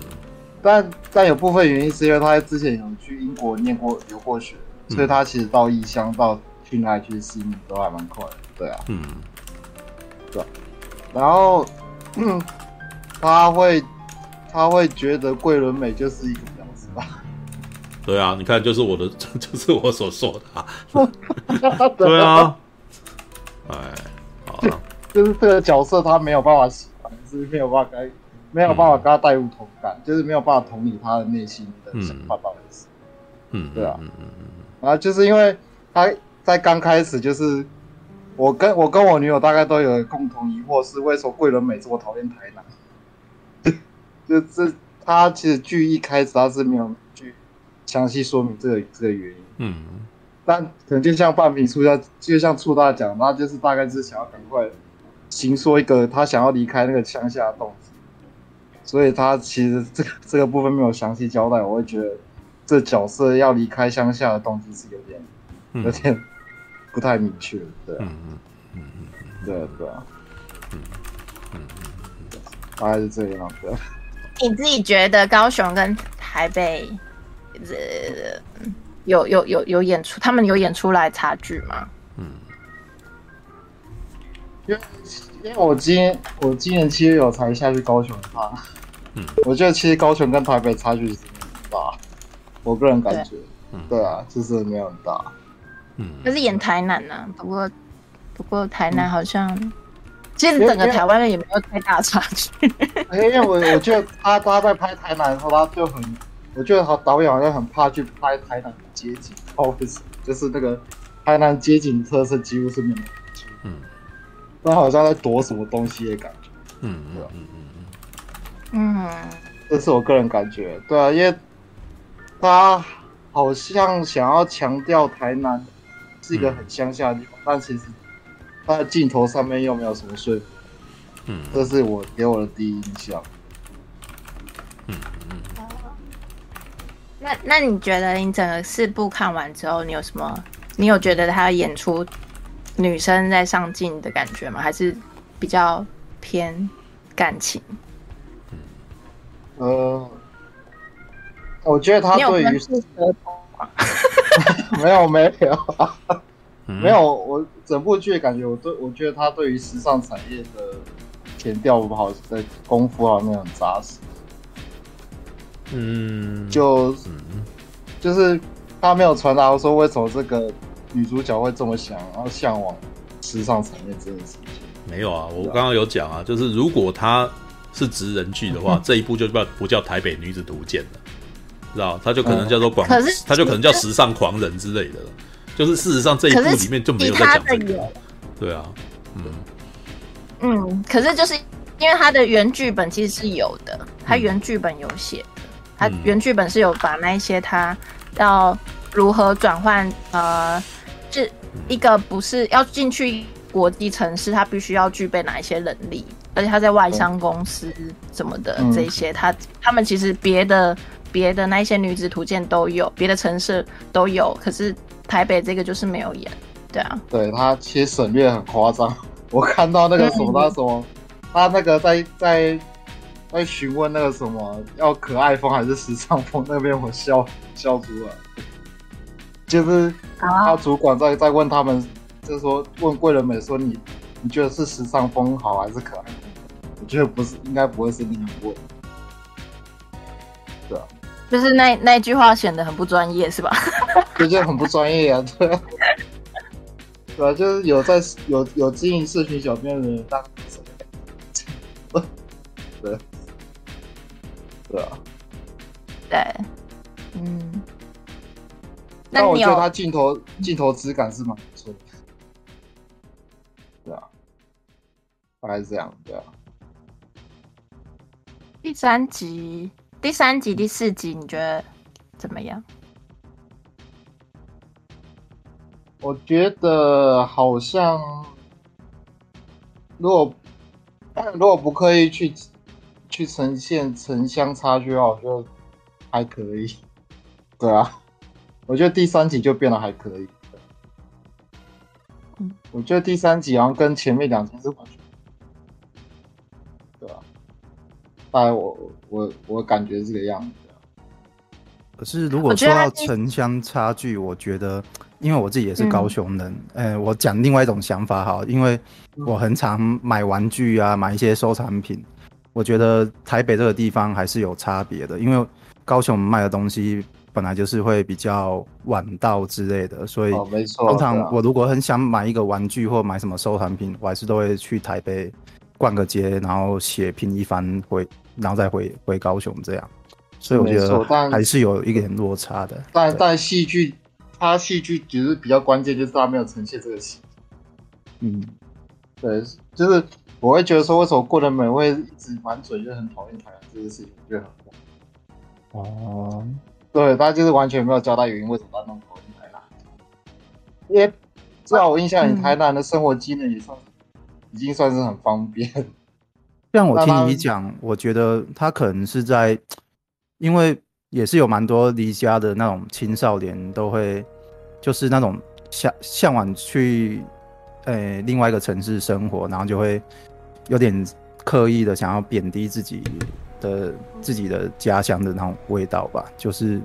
但但有部分原因是因为他之前有去英国念过留过学，所以他其实到异乡到去哪里去适应都还蛮快的，对啊，嗯，对。然后他会他会觉得桂纶镁就是一个婊子吧。对啊，你看，就是我的，就是我所说的啊。对啊，哎，好了，就是这个角色他没有办法喜欢，是没有办法跟，没有办法跟他带入同感，嗯、就是没有办法同理他的内心的想法到底是。嗯，对啊，嗯嗯嗯，然后就是因为他在刚开始，就是我跟我跟我女友大概都有共同疑惑，是为什么桂纶镁这么讨厌台南？就这他其实剧一开始他是没有去。详细说明这个这个原因，嗯，但可能就像半瓶醋要，就像醋大讲，他就是大概是想要赶快行说一个他想要离开那个乡下的动机，所以他其实这个这个部分没有详细交代，我会觉得这角色要离开乡下的动机是有点有点不太明确，对，嗯嗯嗯嗯，对对啊，嗯嗯嗯，大概是这样的。你自己觉得高雄跟台北？呃，有有有有演出，他们有演出来差距吗？嗯，因为因为我今天我今年七月有才下去高雄一趟，嗯，我觉得其实高雄跟台北差距是很大，我个人感觉，对，对啊，就是没有很大，嗯，可是演台南呢、啊，不过不过台南好像，嗯、其实整个台湾的也没有太大差距，因为我我觉得他他在拍台南的时候，他就很。我觉得好导演好像很怕去拍台南的街景，哦，不是，就是那个台南街景特色几乎是没有，嗯，他好像在躲什么东西的感觉，嗯嗯嗯嗯嗯，这是我个人感觉，对啊，因为他好像想要强调台南是一个很乡下的地方，嗯、但其实他的镜头上面又没有什么说服，嗯，这是我给我的第一印象，嗯。那那你觉得你整个四部看完之后，你有什么？你有觉得他演出女生在上镜的感觉吗？还是比较偏感情？呃，我觉得他对于 没有没有没有，我整部剧感觉我对我觉得他对于时尚产业的前调不好的功夫好像很扎实。嗯，就就是他没有传达说为什么这个女主角会这么想，然后向往时尚产业这件事情。没有啊，我刚刚有讲啊，就是如果她是职人剧的话，这一部就不不叫《台北女子图鉴》了，知道？她就可能叫做广，他就可能叫时尚狂人之类的。就是事实上这一部里面就没有在讲这个。对啊，嗯嗯，可是就是因为他的原剧本其实是有的，他原剧本有写。他原剧本是有把那一些他要如何转换，呃，是一个不是要进去国际城市，他必须要具备哪一些能力，而且他在外商公司什么的这些，他他们其实别的别的那一些女子图鉴都有，别的城市都有，可是台北这个就是没有演，对啊，对他其实省略很夸张，我看到那个什么他什么，他那个在在。在询问那个什么要可爱风还是时尚风那边，我笑笑出来。就是他主管在在问他们，就是说问桂纶镁说，你你觉得是时尚风好还是可爱？我觉得不是，应该不会是你问。对啊，就是那那句话显得很不专业，是吧？就很不专业啊，对啊。对啊，就是有在有有经营社群小编的人当 对。对啊，对，嗯，但我觉得它镜头镜头质感是蛮不错的。对啊，大概是这样，对啊。第三集、第三集、第四集，你觉得怎么样？我觉得好像，如果如果不刻意去去呈现城乡差距的话，我觉得还可以。对啊，我觉得第三集就变得还可以。嗯，我觉得第三集好像跟前面两集是完全，对啊，大概我我我感觉是这个样子。可是如果说到城乡差距，我觉得。因为我自己也是高雄人，呃、嗯欸，我讲另外一种想法哈，因为我很常买玩具啊，买一些收藏品。我觉得台北这个地方还是有差别的，因为高雄卖的东西本来就是会比较晚到之类的，所以通常我如果很想买一个玩具或买什么收藏品，我还是都会去台北逛个街，然后血拼一番回，然后再回回高雄这样。所以我觉得还是有一点落差的。但但戏剧。它戏剧其实比较关键，就是它没有呈现这个戏。嗯，对，就是我会觉得说，为什么过得美味一直满嘴就很讨厌台湾这件事情，我觉得很怪。哦，对，他就是完全没有交代原因，为什么他那么讨厌台南？因为至少我印象里，台南的生活机能也算已经算是很方便。像我听你讲，我觉得他可能是在因为。也是有蛮多离家的那种青少年，都会就是那种向向往去，呃、欸，另外一个城市生活，然后就会有点刻意的想要贬低自己的自己的家乡的那种味道吧，就是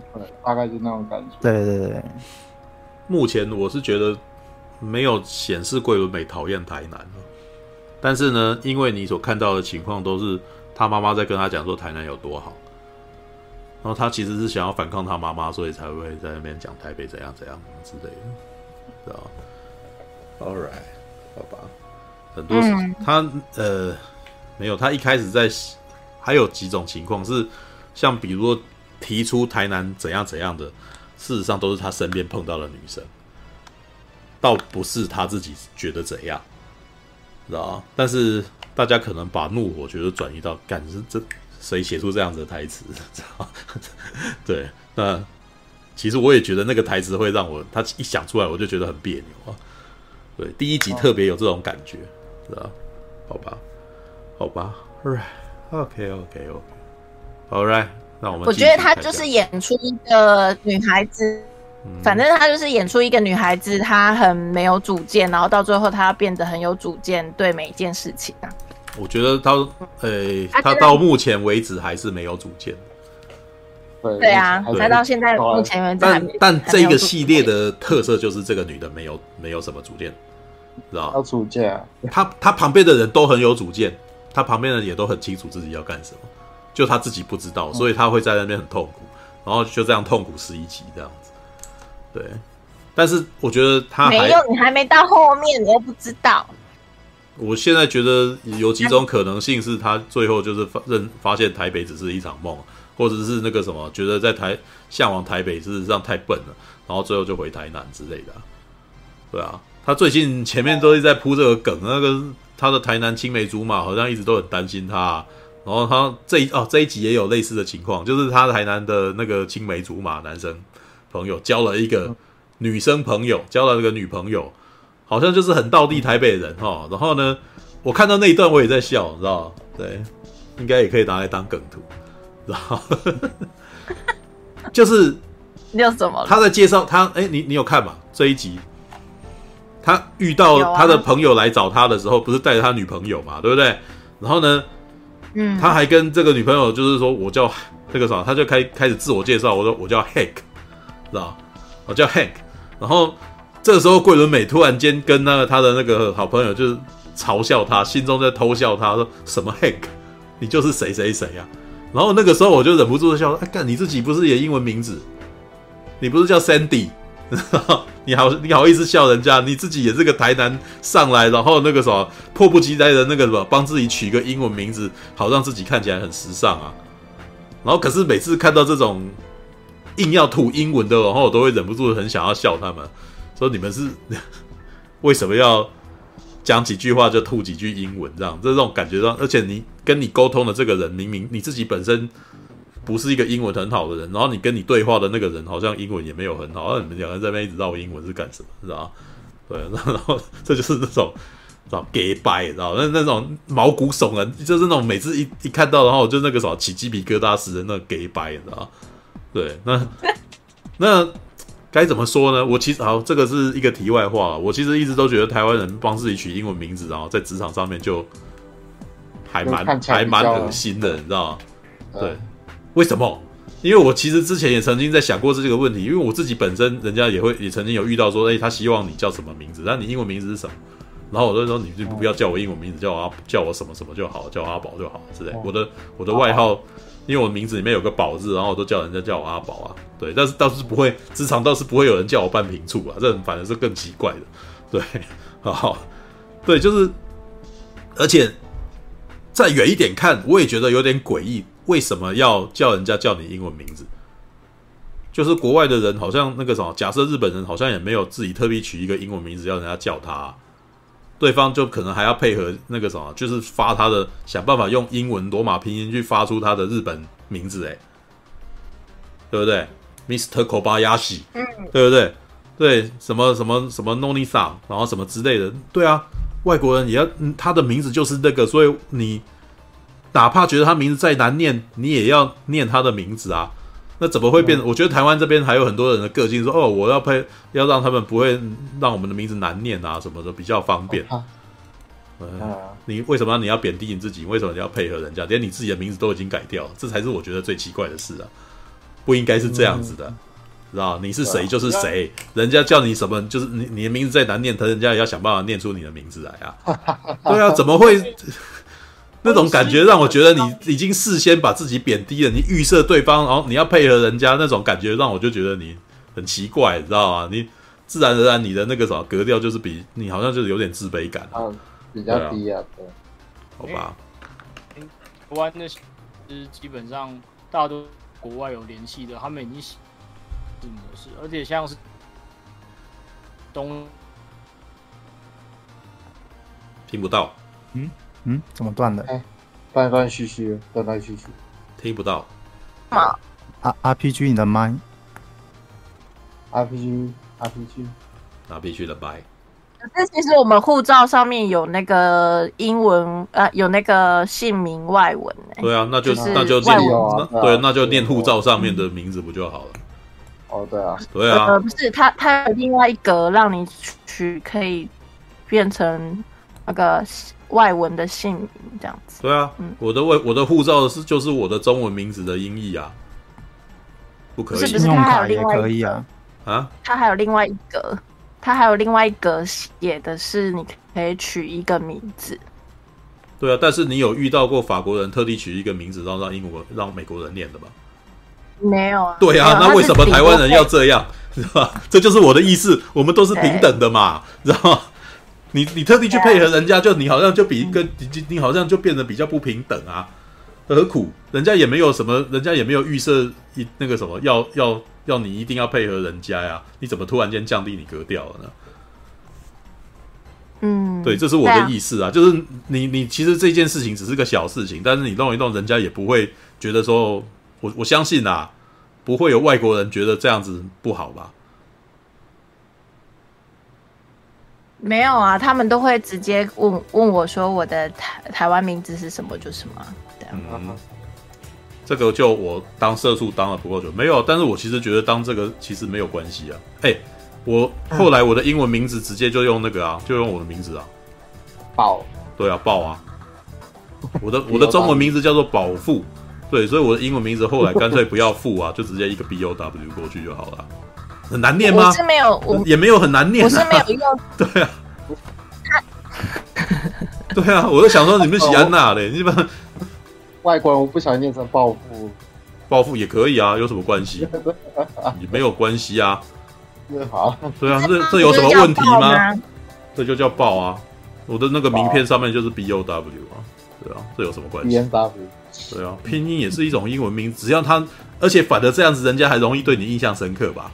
大概是那种感觉。对对对，目前我是觉得没有显示桂纶镁讨厌台南，但是呢，因为你所看到的情况都是他妈妈在跟他讲说台南有多好。然后他其实是想要反抗他妈妈，所以才会在那边讲台北怎样怎样之类的，知道？All right，好吧。很多事、嗯、他呃没有，他一开始在还有几种情况是像比如说提出台南怎样怎样的，事实上都是他身边碰到的女生，倒不是他自己觉得怎样，知道？但是大家可能把怒火觉得转移到干是这。谁写出这样子的台词？知道对，那其实我也觉得那个台词会让我，他一想出来我就觉得很别扭啊。对，第一集特别有这种感觉，知道吧？好吧，好吧，right，Alright，OK，OK，OK，Alright，那我们。我觉得他就是演出一个女孩子，反正他就是演出一个女孩子，她很没有主见，然后到最后她变得很有主见，对每一件事情啊。我觉得他，呃、欸，他到目前为止还是没有主见。对啊，他到现在目前为止，但但这个系列的特色就是这个女的没有没有什么主见，知道吗？有主见啊，他他旁边的人都很有主见，他旁边的人也都很清楚自己要干什么，就他自己不知道，所以他会在那边很痛苦，然后就这样痛苦十一集这样子。对，但是我觉得他没有，你还没到后面，你又不知道。我现在觉得有几种可能性，是他最后就是发认发现台北只是一场梦，或者是那个什么，觉得在台向往台北事实上太笨了，然后最后就回台南之类的。对啊，他最近前面都是在铺这个梗，那个他的台南青梅竹马好像一直都很担心他，然后他这一哦这一集也有类似的情况，就是他台南的那个青梅竹马男生朋友交了一个女生朋友，交了一个女朋友。好像就是很道地台北人哈，然后呢，我看到那一段我也在笑，你知道？对，应该也可以拿来当梗图，然后 就是 你有什么？他在介绍他，哎、欸，你你有看吗？这一集他遇到他的朋友来找他的时候，啊、不是带着他女朋友嘛，对不对？然后呢，嗯，他还跟这个女朋友就是说，我叫这个什么，他就开开始自我介绍，我说我叫 Hank，知道？我叫 Hank，然后。这个时候，桂纶镁突然间跟那个他的那个好朋友就是嘲笑他，心中在偷笑他，说什么 Hank，你就是谁谁谁啊？然后那个时候我就忍不住的笑，哎，干你自己不是也英文名字？你不是叫 Sandy？你好，你好意思笑人家？你自己也是个台南上来，然后那个什么迫不及待的那个什么，帮自己取个英文名字，好让自己看起来很时尚啊。然后可是每次看到这种。硬要吐英文的，然后我都会忍不住很想要笑他们，说你们是 为什么要讲几句话就吐几句英文这样？这种感觉上，而且你跟你沟通的这个人，明明你自己本身不是一个英文很好的人，然后你跟你对话的那个人好像英文也没有很好，那你们两个人在那边一直绕英文是干什么？知道吗？对，然后这就是那种。知道 gay 掰，知道那那种毛骨悚然，就是那种每次一一看到，然后就那个什么起鸡皮疙瘩似的那个 gay 掰，你知道对，那那该怎么说呢？我其实好，这个是一个题外话。我其实一直都觉得台湾人帮自己取英文名字，然后在职场上面就还蛮还蛮恶心的，你知道吗？对，为什么？因为我其实之前也曾经在想过这个问题，因为我自己本身人家也会也曾经有遇到说，哎，他希望你叫什么名字？那你英文名字是什么？然后我就说，你就不要叫我英文名字，叫我阿叫我什么什么就好，叫我阿宝就好之类。我的我的外号，因为我名字里面有个宝字，然后我都叫人家叫我阿宝啊。对，但是倒是不会，职场倒是不会有人叫我半瓶醋啊，这反而是更奇怪的。对，好，对，就是，而且再远一点看，我也觉得有点诡异，为什么要叫人家叫你英文名字？就是国外的人好像那个什么，假设日本人好像也没有自己特别取一个英文名字要人家叫他啊。对方就可能还要配合那个什么，就是发他的想办法用英文罗马拼音去发出他的日本名字，哎，对不对？Mr. Kobayashi，嗯，对不对？对，什么什么什么 Noni-san，然后什么之类的，对啊，外国人也要，他的名字就是那个，所以你哪怕觉得他名字再难念，你也要念他的名字啊。那怎么会变？我觉得台湾这边还有很多人的个性说，哦，我要配，要让他们不会让我们的名字难念啊，什么的比较方便。嗯，你为什么你要贬低你自己？为什么你要配合人家？连你自己的名字都已经改掉了，这才是我觉得最奇怪的事啊！不应该是这样子的，知道？你是谁就是谁，人家叫你什么，就是你你的名字再难念，他人家也要想办法念出你的名字来啊！对啊，怎么会？那种感觉让我觉得你已经事先把自己贬低了，你预设对方，然后你要配合人家那种感觉，让我就觉得你很奇怪，你知道吗？你自然而然你的那个什么格调就是比你好像就是有点自卑感，嗯，比较低啊，对，好吧。台湾那些基本上大多国外有联系的，他们已经是模式，而且像是东听不到，嗯。嗯，怎么断的？哎，断断续续，断断续续，听不到。啊，RPG 你的麦？RPG，RPG，RPG 的麦。可是其实我们护照上面有那个英文，呃，有那个姓名外文。对啊，那就那就念，对，那就念护照上面的名字不就好了？哦，对啊，对啊。呃，不是，它它有另外一格让你取，可以变成那个。外文的姓名这样子，对啊，嗯、我的外我的护照是就是我的中文名字的音译啊，不可以，是不是它还有另外一个啊？啊，他还有另外一格，他还有另外一格写的是你可以取一个名字。对啊，但是你有遇到过法国人特地取一个名字，然后让英国让美国人念的吗？没有啊。对啊，那为什么台湾人要这样？是吧？这就是我的意思，我们都是平等的嘛，知道吗？你你特地去配合人家，就你好像就比跟你你好像就变得比较不平等啊，何苦？人家也没有什么，人家也没有预设一那个什么，要要要你一定要配合人家呀？你怎么突然间降低你格调了呢？嗯，对，这是我的意思啊，就是你你其实这件事情只是个小事情，但是你弄一弄，人家也不会觉得说，我我相信啊，不会有外国人觉得这样子不好吧？没有啊，他们都会直接问问我说我的台台湾名字是什么就什么。对啊，嗯，这个就我当社畜当了不够久，没有。但是我其实觉得当这个其实没有关系啊。哎，我后来我的英文名字直接就用那个啊，就用我的名字啊。宝。对啊，宝啊。我的我的中文名字叫做宝富，对，所以我的英文名字后来干脆不要富啊，就直接一个 B O W 过去就好了。很难念吗？我是没有，我也没有很难念。我是没有用。对啊。对啊，我就想说你们喜安娜嘞，你们外国人我不想念成暴富，暴富也可以啊，有什么关系？也没有关系啊。好，对啊，这这有什么问题吗？这就叫暴啊！我的那个名片上面就是 B O W 啊，对啊，这有什么关系？B N W。对啊，拼音也是一种英文名，只要它而且反而这样子，人家还容易对你印象深刻吧？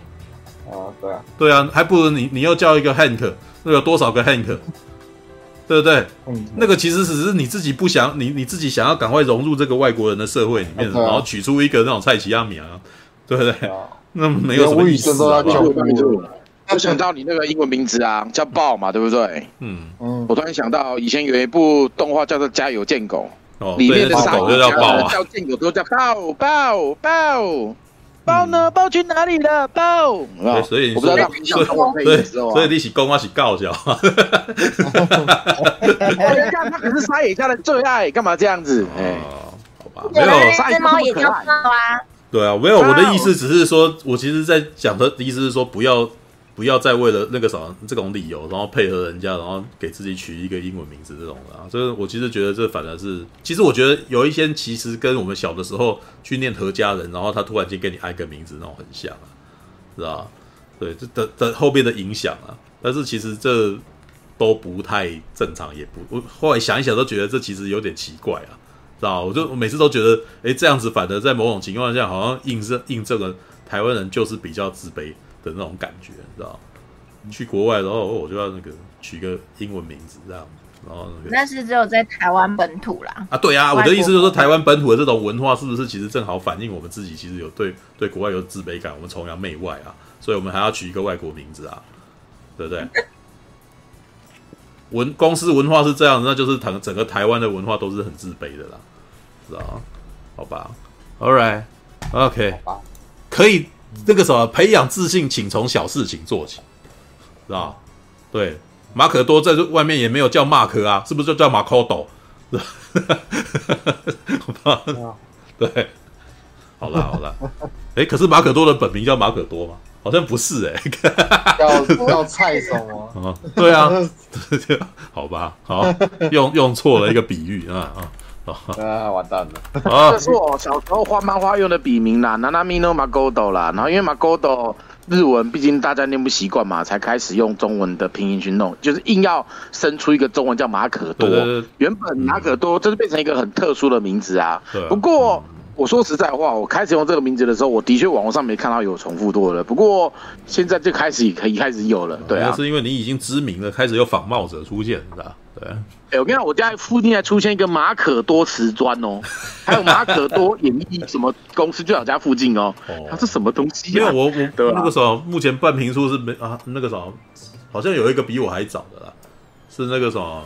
啊，对啊，对啊，还不如你你又叫一个 Hank，那有多少个 Hank，对不对？嗯，那个其实只是你自己不想，你你自己想要赶快融入这个外国人的社会里面，然后取出一个那种菜奇亚米啊，对不对？那没有什么意思啊。我想到你那个英文名字啊，叫豹嘛，对不对？嗯嗯。我突然想到，以前有一部动画叫做《家有贱狗》，哦，里面的狗就叫豹啊，叫贱狗都叫豹豹豹豹呢？包去哪里了？包。对，所以我不知道你对，所以你是公，我是告，笑。哈哈哈哈哈！人家他可是沙野家的最爱，干嘛这样子？哎，好吧，没有，这猫也叫猫啊。对啊，没有，我的意思只是说，我其实在讲的意思是说，不要。不要再为了那个什么这种理由，然后配合人家，然后给自己取一个英文名字这种的啊。所以我其实觉得这反而是，其实我觉得有一些其实跟我们小的时候去念何家人，然后他突然间给你安个名字那种很像啊，是吧？对，这的的后面的影响啊。但是其实这都不太正常，也不我后来想一想都觉得这其实有点奇怪啊，知道？我就我每次都觉得，哎，这样子反而在某种情况下好像印证印证了台湾人就是比较自卑。的那种感觉，你知道？去国外，然后我就要那个取个英文名字，这样，然后那是只有在台湾本土啦。啊，对啊，我的意思就是说，台湾本土的这种文化，是不是其实正好反映我们自己其实有对对国外有自卑感，我们崇洋媚外啊，所以我们还要取一个外国名字啊，对不对？文公司文化是这样，那就是整整个台湾的文化都是很自卑的啦，知道？好吧，All right，OK，可以。那个什么，培养自信，请从小事情做起，是吧？对，马可多在这外面也没有叫马可啊，是不是就叫马可多？对，好了好了，哎，可是马可多的本名叫马可多吗？好像不是哎、欸，叫叫蔡什么？啊，对啊，好吧，好，用用错了一个比喻啊啊。啊，完蛋了！这是我小时候画漫画用的笔名啦，Nanami no Magodo 啦。然后因为 Magodo 日文毕竟大家念不习惯嘛，才开始用中文的拼音去弄，就是硬要生出一个中文叫马可多。原本马可多就是变成一个很特殊的名字啊。不过我说实在话，我开始用这个名字的时候，我的确网络上没看到有重复多的。不过现在就开始可以开始有了。对啊，是因为你已经知名了，开始有仿冒者出现，是吧？对。哎，我跟你讲，我家附近还出现一个马可多瓷砖哦，还有马可多演艺什么公司，就在我家附近哦。它是什么东西？因为我我那个时候目前半坪处是没啊，那个什么，好像有一个比我还早的啦，是那个什么，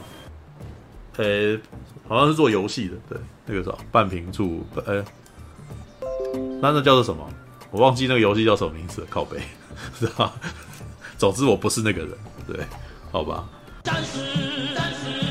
呃，好像是做游戏的，对，那个什么半坪处，哎，那那叫做什么？我忘记那个游戏叫什么名字了，靠背，是吧？总之我不是那个人，对，好吧。暂时，暂时。